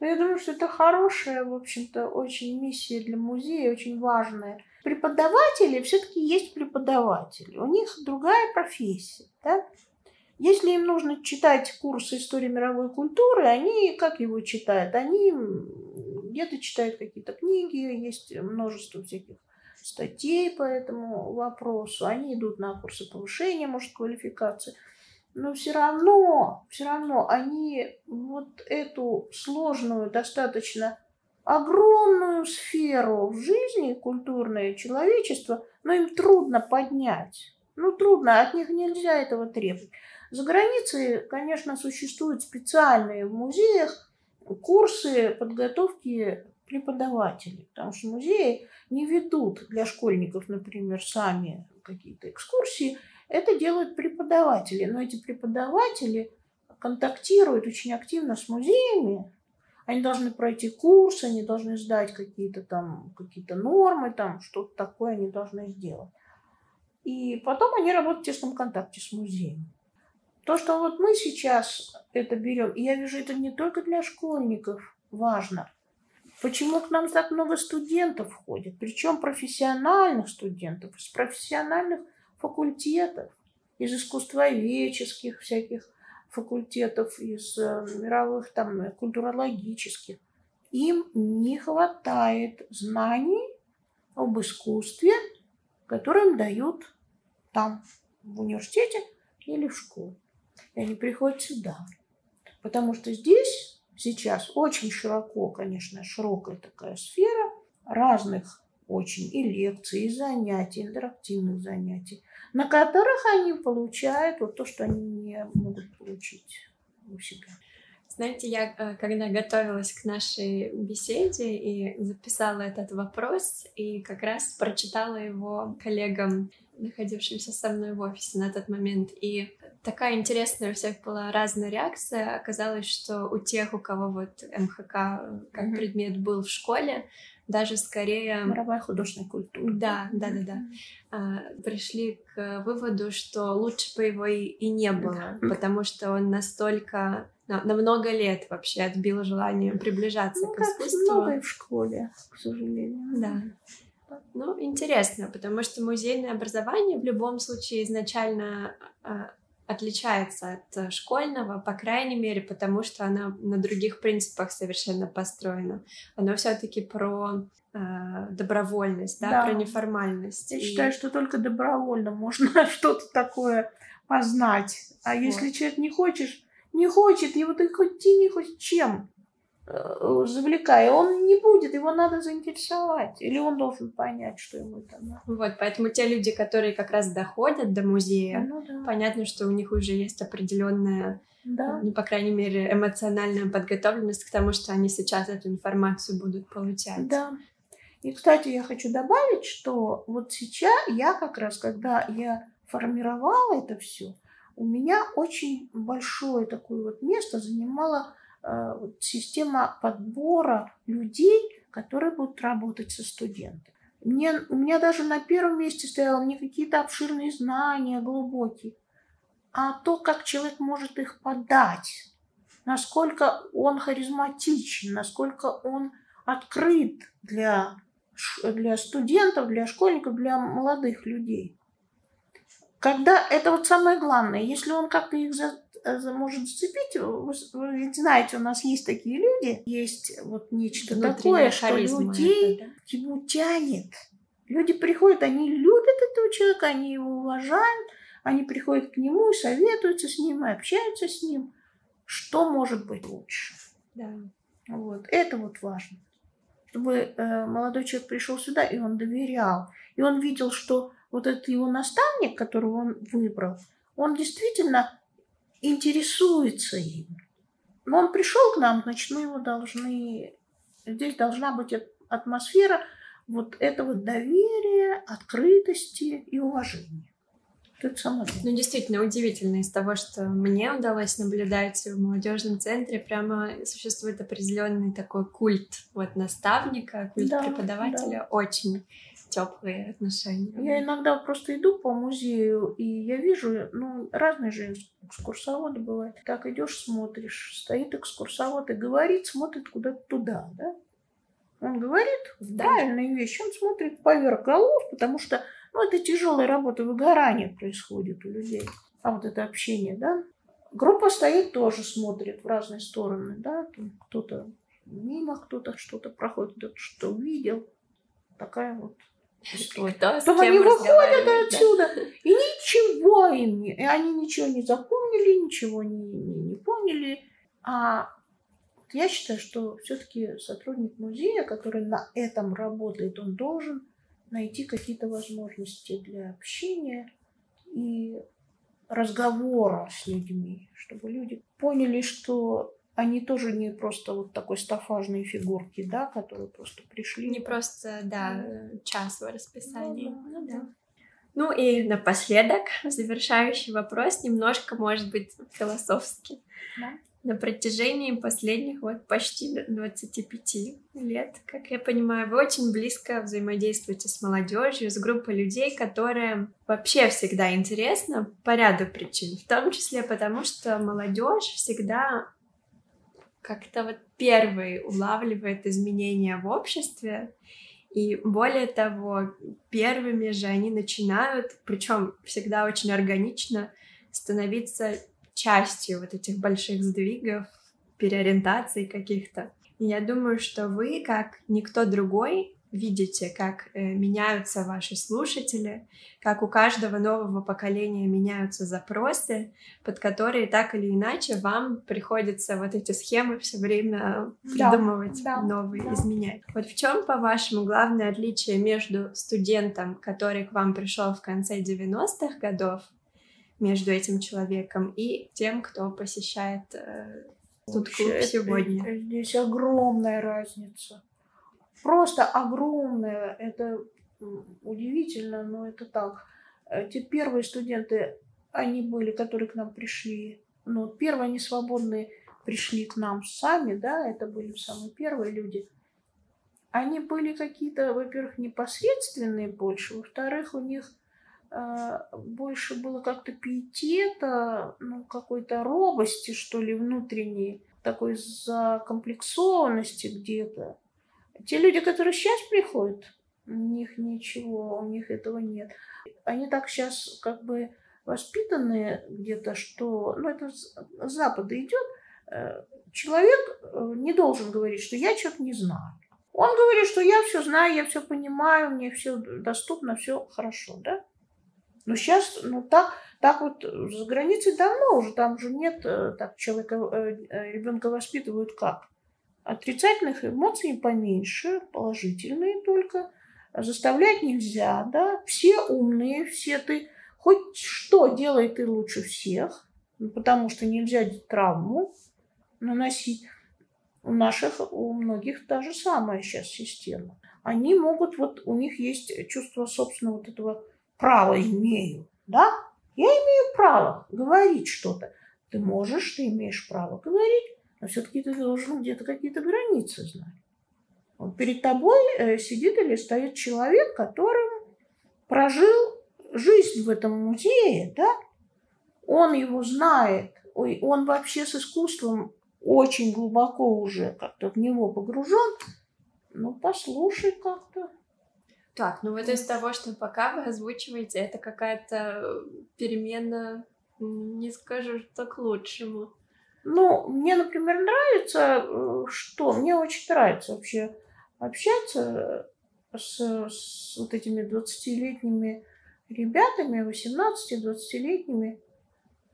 Ну, я думаю, что это хорошая, в общем-то, очень миссия для музея, очень важная. Преподаватели все-таки есть преподаватели, у них другая профессия. Да? Если им нужно читать курс истории мировой культуры, они как его читают? Они где-то читают какие-то книги, есть множество всяких статей по этому вопросу, они идут на курсы повышения, может, квалификации. но все равно, все равно они вот эту сложную, достаточно огромную сферу в жизни культурное человечество, но им трудно поднять. Ну, трудно, от них нельзя этого требовать. За границей, конечно, существуют специальные в музеях курсы подготовки преподавателей, потому что музеи не ведут для школьников, например, сами какие-то экскурсии, это делают преподаватели, но эти преподаватели контактируют очень активно с музеями, они должны пройти курс, они должны сдать какие-то там какие-то нормы, там что-то такое они должны сделать. И потом они работают в тесном контакте с музеем. То, что вот мы сейчас это берем, и я вижу, это не только для школьников важно. Почему к нам так много студентов ходит? Причем профессиональных студентов, из профессиональных факультетов, из искусствоведческих всяких факультетов, из э, мировых там культурологических. Им не хватает знаний об искусстве, которые им дают там, в университете или в школе. И они приходят сюда. Потому что здесь сейчас очень широко, конечно, широкая такая сфера разных очень и лекций, и занятий, интерактивных занятий, на которых они получают вот то, что они не могут получить у себя. Знаете, я э, когда готовилась к нашей беседе и записала этот вопрос, и как раз прочитала его коллегам, находившимся со мной в офисе на тот момент. И такая интересная у всех была разная реакция. Оказалось, что у тех, у кого вот МХК как mm-hmm. предмет был в школе, даже скорее... Мировая художественная культура. Да, да, да, да. А, пришли к выводу, что лучше бы его и, и не было, да. потому что он настолько на, на много лет вообще отбил желание приближаться ну, к искусству. Много в школе, к сожалению. Да. Ну, интересно, потому что музейное образование в любом случае изначально а, отличается от школьного, по крайней мере, потому что она на других принципах совершенно построена. Оно все-таки про э, добровольность, да, да, про неформальность. Я и... считаю, что только добровольно можно *laughs* что-то такое познать. А вот. если человек не хочешь, не хочет, его ты хоть не хочет чем? Э, завлекая, он не будет, его надо заинтересовать, или он должен понять, что ему это надо. Вот, поэтому те люди, которые как раз доходят до музея, ну, да. понятно, что у них уже есть определенная, да. ну, по крайней мере, эмоциональная подготовленность к тому, что они сейчас эту информацию будут получать. Да. И, кстати, я хочу добавить, что вот сейчас я как раз, когда я формировала это все, у меня очень большое такое вот место занимало Э, система подбора людей, которые будут работать со студентами. Мне, у меня даже на первом месте стояло не какие-то обширные знания, глубокие, а то, как человек может их подать, насколько он харизматичен, насколько он открыт для, для студентов, для школьников, для молодых людей. Когда это вот самое главное, если он как-то их Э, может зацепить. Вы, вы ведь знаете, у нас есть такие люди, есть вот нечто такое, что людей это, да? к нему тянет. Люди приходят, они любят этого человека, они его уважают, они приходят к нему и советуются с ним, и общаются с ним. Что может быть лучше? Да. Вот. Это вот важно. Чтобы э, молодой человек пришел сюда, и он доверял. И он видел, что вот этот его наставник, которого он выбрал, он действительно интересуется им. Но он пришел к нам, значит, мы его должны... Здесь должна быть атмосфера вот этого доверия, открытости и уважения. Это самое Ну, действительно, удивительно из того, что мне удалось наблюдать в молодежном центре, прямо существует определенный такой культ вот наставника, культ да, преподавателя, да. очень теплые отношения. Я иногда просто иду по музею, и я вижу, ну, разные же экскурсоводы бывают. Так идешь, смотришь, стоит экскурсовод и говорит, смотрит куда-то туда, да? Он говорит правильные вещи, он смотрит поверх голов, потому что, ну, это тяжелая работа, выгорание происходит у людей. А вот это общение, да? Группа стоит тоже, смотрит в разные стороны, да? Кто-то мимо, кто-то что-то проходит, кто-то что увидел. Такая вот Что? Кто Потом они выходят отсюда, да? и ничего им не... И они ничего не запомнили, ничего не, не, не поняли. А я считаю, что все-таки сотрудник музея, который на этом работает, он должен найти какие-то возможности для общения и разговора с людьми, чтобы люди поняли, что они тоже не просто вот такой стафажные фигурки, да, которые просто пришли. Не просто, да, час в расписании. Ну, да, ну, да. Ну и напоследок, завершающий вопрос, немножко, может быть, философский. Да на протяжении последних вот почти 25 лет, как я понимаю, вы очень близко взаимодействуете с молодежью, с группой людей, которая вообще всегда интересна по ряду причин, в том числе потому, что молодежь всегда как-то вот первый улавливает изменения в обществе, и более того, первыми же они начинают, причем всегда очень органично, становиться частью вот этих больших сдвигов, переориентаций каких-то. Я думаю, что вы, как никто другой, видите, как э, меняются ваши слушатели, как у каждого нового поколения меняются запросы, под которые так или иначе вам приходится вот эти схемы все время придумывать да, новые, да. изменять. Вот в чем, по-вашему, главное отличие между студентом, который к вам пришел в конце 90-х годов, между этим человеком и тем, кто посещает э, тут клуб сегодня. Здесь огромная разница. Просто огромная. Это удивительно, но это так. Э, те первые студенты, они были, которые к нам пришли. Ну, первые они свободные пришли к нам сами, да, это были самые первые люди. Они были какие-то, во-первых, непосредственные больше, во-вторых, у них а, больше было как-то пиетета, ну, какой-то робости, что ли, внутренней, такой закомплексованности где-то. Те люди, которые сейчас приходят, у них ничего, у них этого нет. Они так сейчас как бы воспитанные где-то, что, ну, это с Запада идет, э, человек э, не должен говорить, что я что-то не знаю. Он говорит, что я все знаю, я все понимаю, мне все доступно, все хорошо, да? Но сейчас, ну так, так вот за границей давно уже, там уже нет, э, так человека, ребенка воспитывают как? Отрицательных эмоций поменьше, положительные только. Заставлять нельзя, да, все умные, все ты, хоть что делай ты лучше всех, ну, потому что нельзя травму наносить. У наших, у многих та же самая сейчас система. Они могут, вот у них есть чувство собственного вот этого право имею, да? Я имею право говорить что-то. Ты можешь, ты имеешь право говорить, но все-таки ты должен где-то какие-то границы знать. Вот перед тобой э, сидит или стоит человек, который прожил жизнь в этом музее, да? Он его знает, ой, он вообще с искусством очень глубоко уже как-то в него погружен. Ну, послушай как-то. Так, ну вот из того, что пока вы озвучиваете, это какая-то перемена, не скажу, что к лучшему. Ну, мне, например, нравится, э, что мне очень нравится вообще общаться с, с вот этими 20-летними ребятами, 18-20-летними.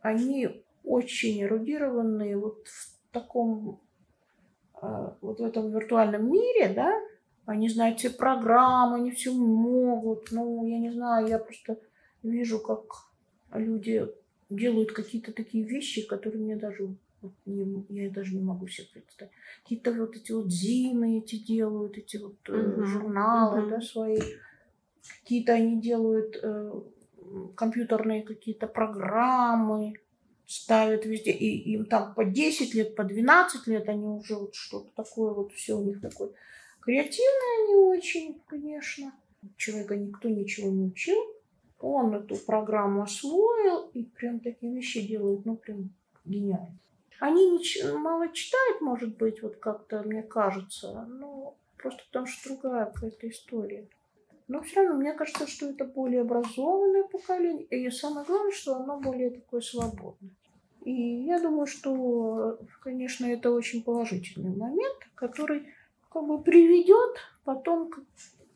Они очень эрудированные вот в таком, э, вот в этом виртуальном мире, да, они знают все программы, они все могут. Ну, я не знаю, я просто вижу, как люди делают какие-то такие вещи, которые мне даже вот, не, я даже не могу себе представить. Какие-то вот эти вот зимы эти делают, эти вот uh-huh. журналы, uh-huh. да, свои. Какие-то они делают э, компьютерные какие-то программы, ставят везде. И им там по 10 лет, по 12 лет они уже вот что-то такое вот все у них такое Креативные они очень, конечно. Человека никто ничего не учил. Он эту программу освоил и прям такие вещи делает, ну, прям гениально. Они не, мало читают, может быть, вот как-то, мне кажется, но просто потому что другая какая-то история. Но все равно мне кажется, что это более образованное поколение, и самое главное, что оно более такое свободное. И я думаю, что, конечно, это очень положительный момент, который как бы приведет потом к,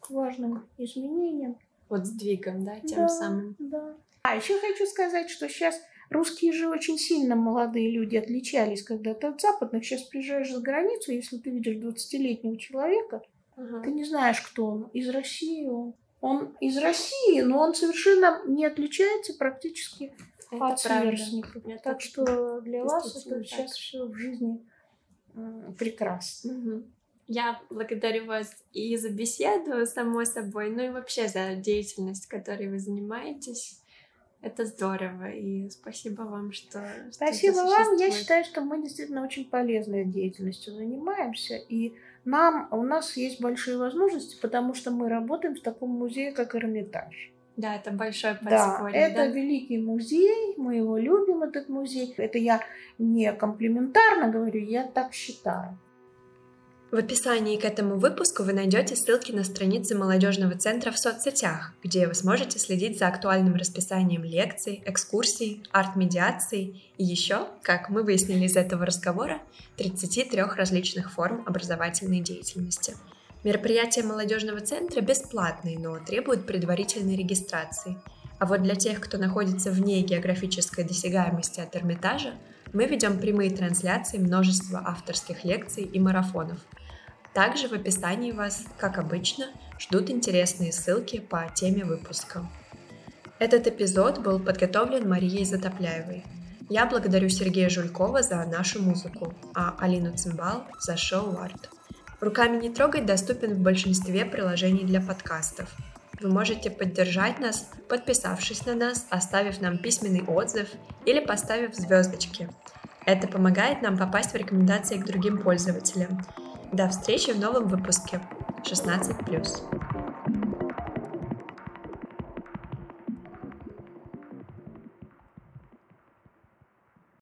к важным изменениям. Вот сдвигом, да, тем да, самым. Да. А еще хочу сказать, что сейчас русские же очень сильно молодые люди отличались когда-то от западных. Сейчас приезжаешь за границу, если ты видишь 20-летнего человека, uh ты не знаешь, кто он. Из России он. Он из России, но он совершенно не отличается практически это от сверстников. Так что для вас это так. сейчас все в жизни прекрасно. Угу. Я благодарю вас и за беседу, само собой, ну и вообще за деятельность, которой вы занимаетесь. Это здорово, и спасибо вам, что... Спасибо вам. Я считаю, что мы действительно очень полезной деятельностью занимаемся, и нам, у нас есть большие возможности, потому что мы работаем в таком музее, как Эрмитаж. Да, это большой подспорье. Да, это да? великий музей, мы его любим, этот музей. Это я не комплиментарно говорю, я так считаю. В описании к этому выпуску вы найдете ссылки на страницы молодежного центра в соцсетях, где вы сможете следить за актуальным расписанием лекций, экскурсий, арт-медиаций и еще, как мы выяснили из этого разговора, 33 различных форм образовательной деятельности. Мероприятия молодежного центра бесплатные, но требуют предварительной регистрации. А вот для тех, кто находится вне географической досягаемости от Эрмитажа, мы ведем прямые трансляции множества авторских лекций и марафонов – также в описании вас, как обычно, ждут интересные ссылки по теме выпуска. Этот эпизод был подготовлен Марией Затопляевой. Я благодарю Сергея Жулькова за нашу музыку, а Алину Цимбал за шоу-арт. «Руками не трогать» доступен в большинстве приложений для подкастов. Вы можете поддержать нас, подписавшись на нас, оставив нам письменный отзыв или поставив звездочки. Это помогает нам попасть в рекомендации к другим пользователям – до встречи в новом выпуске 16+.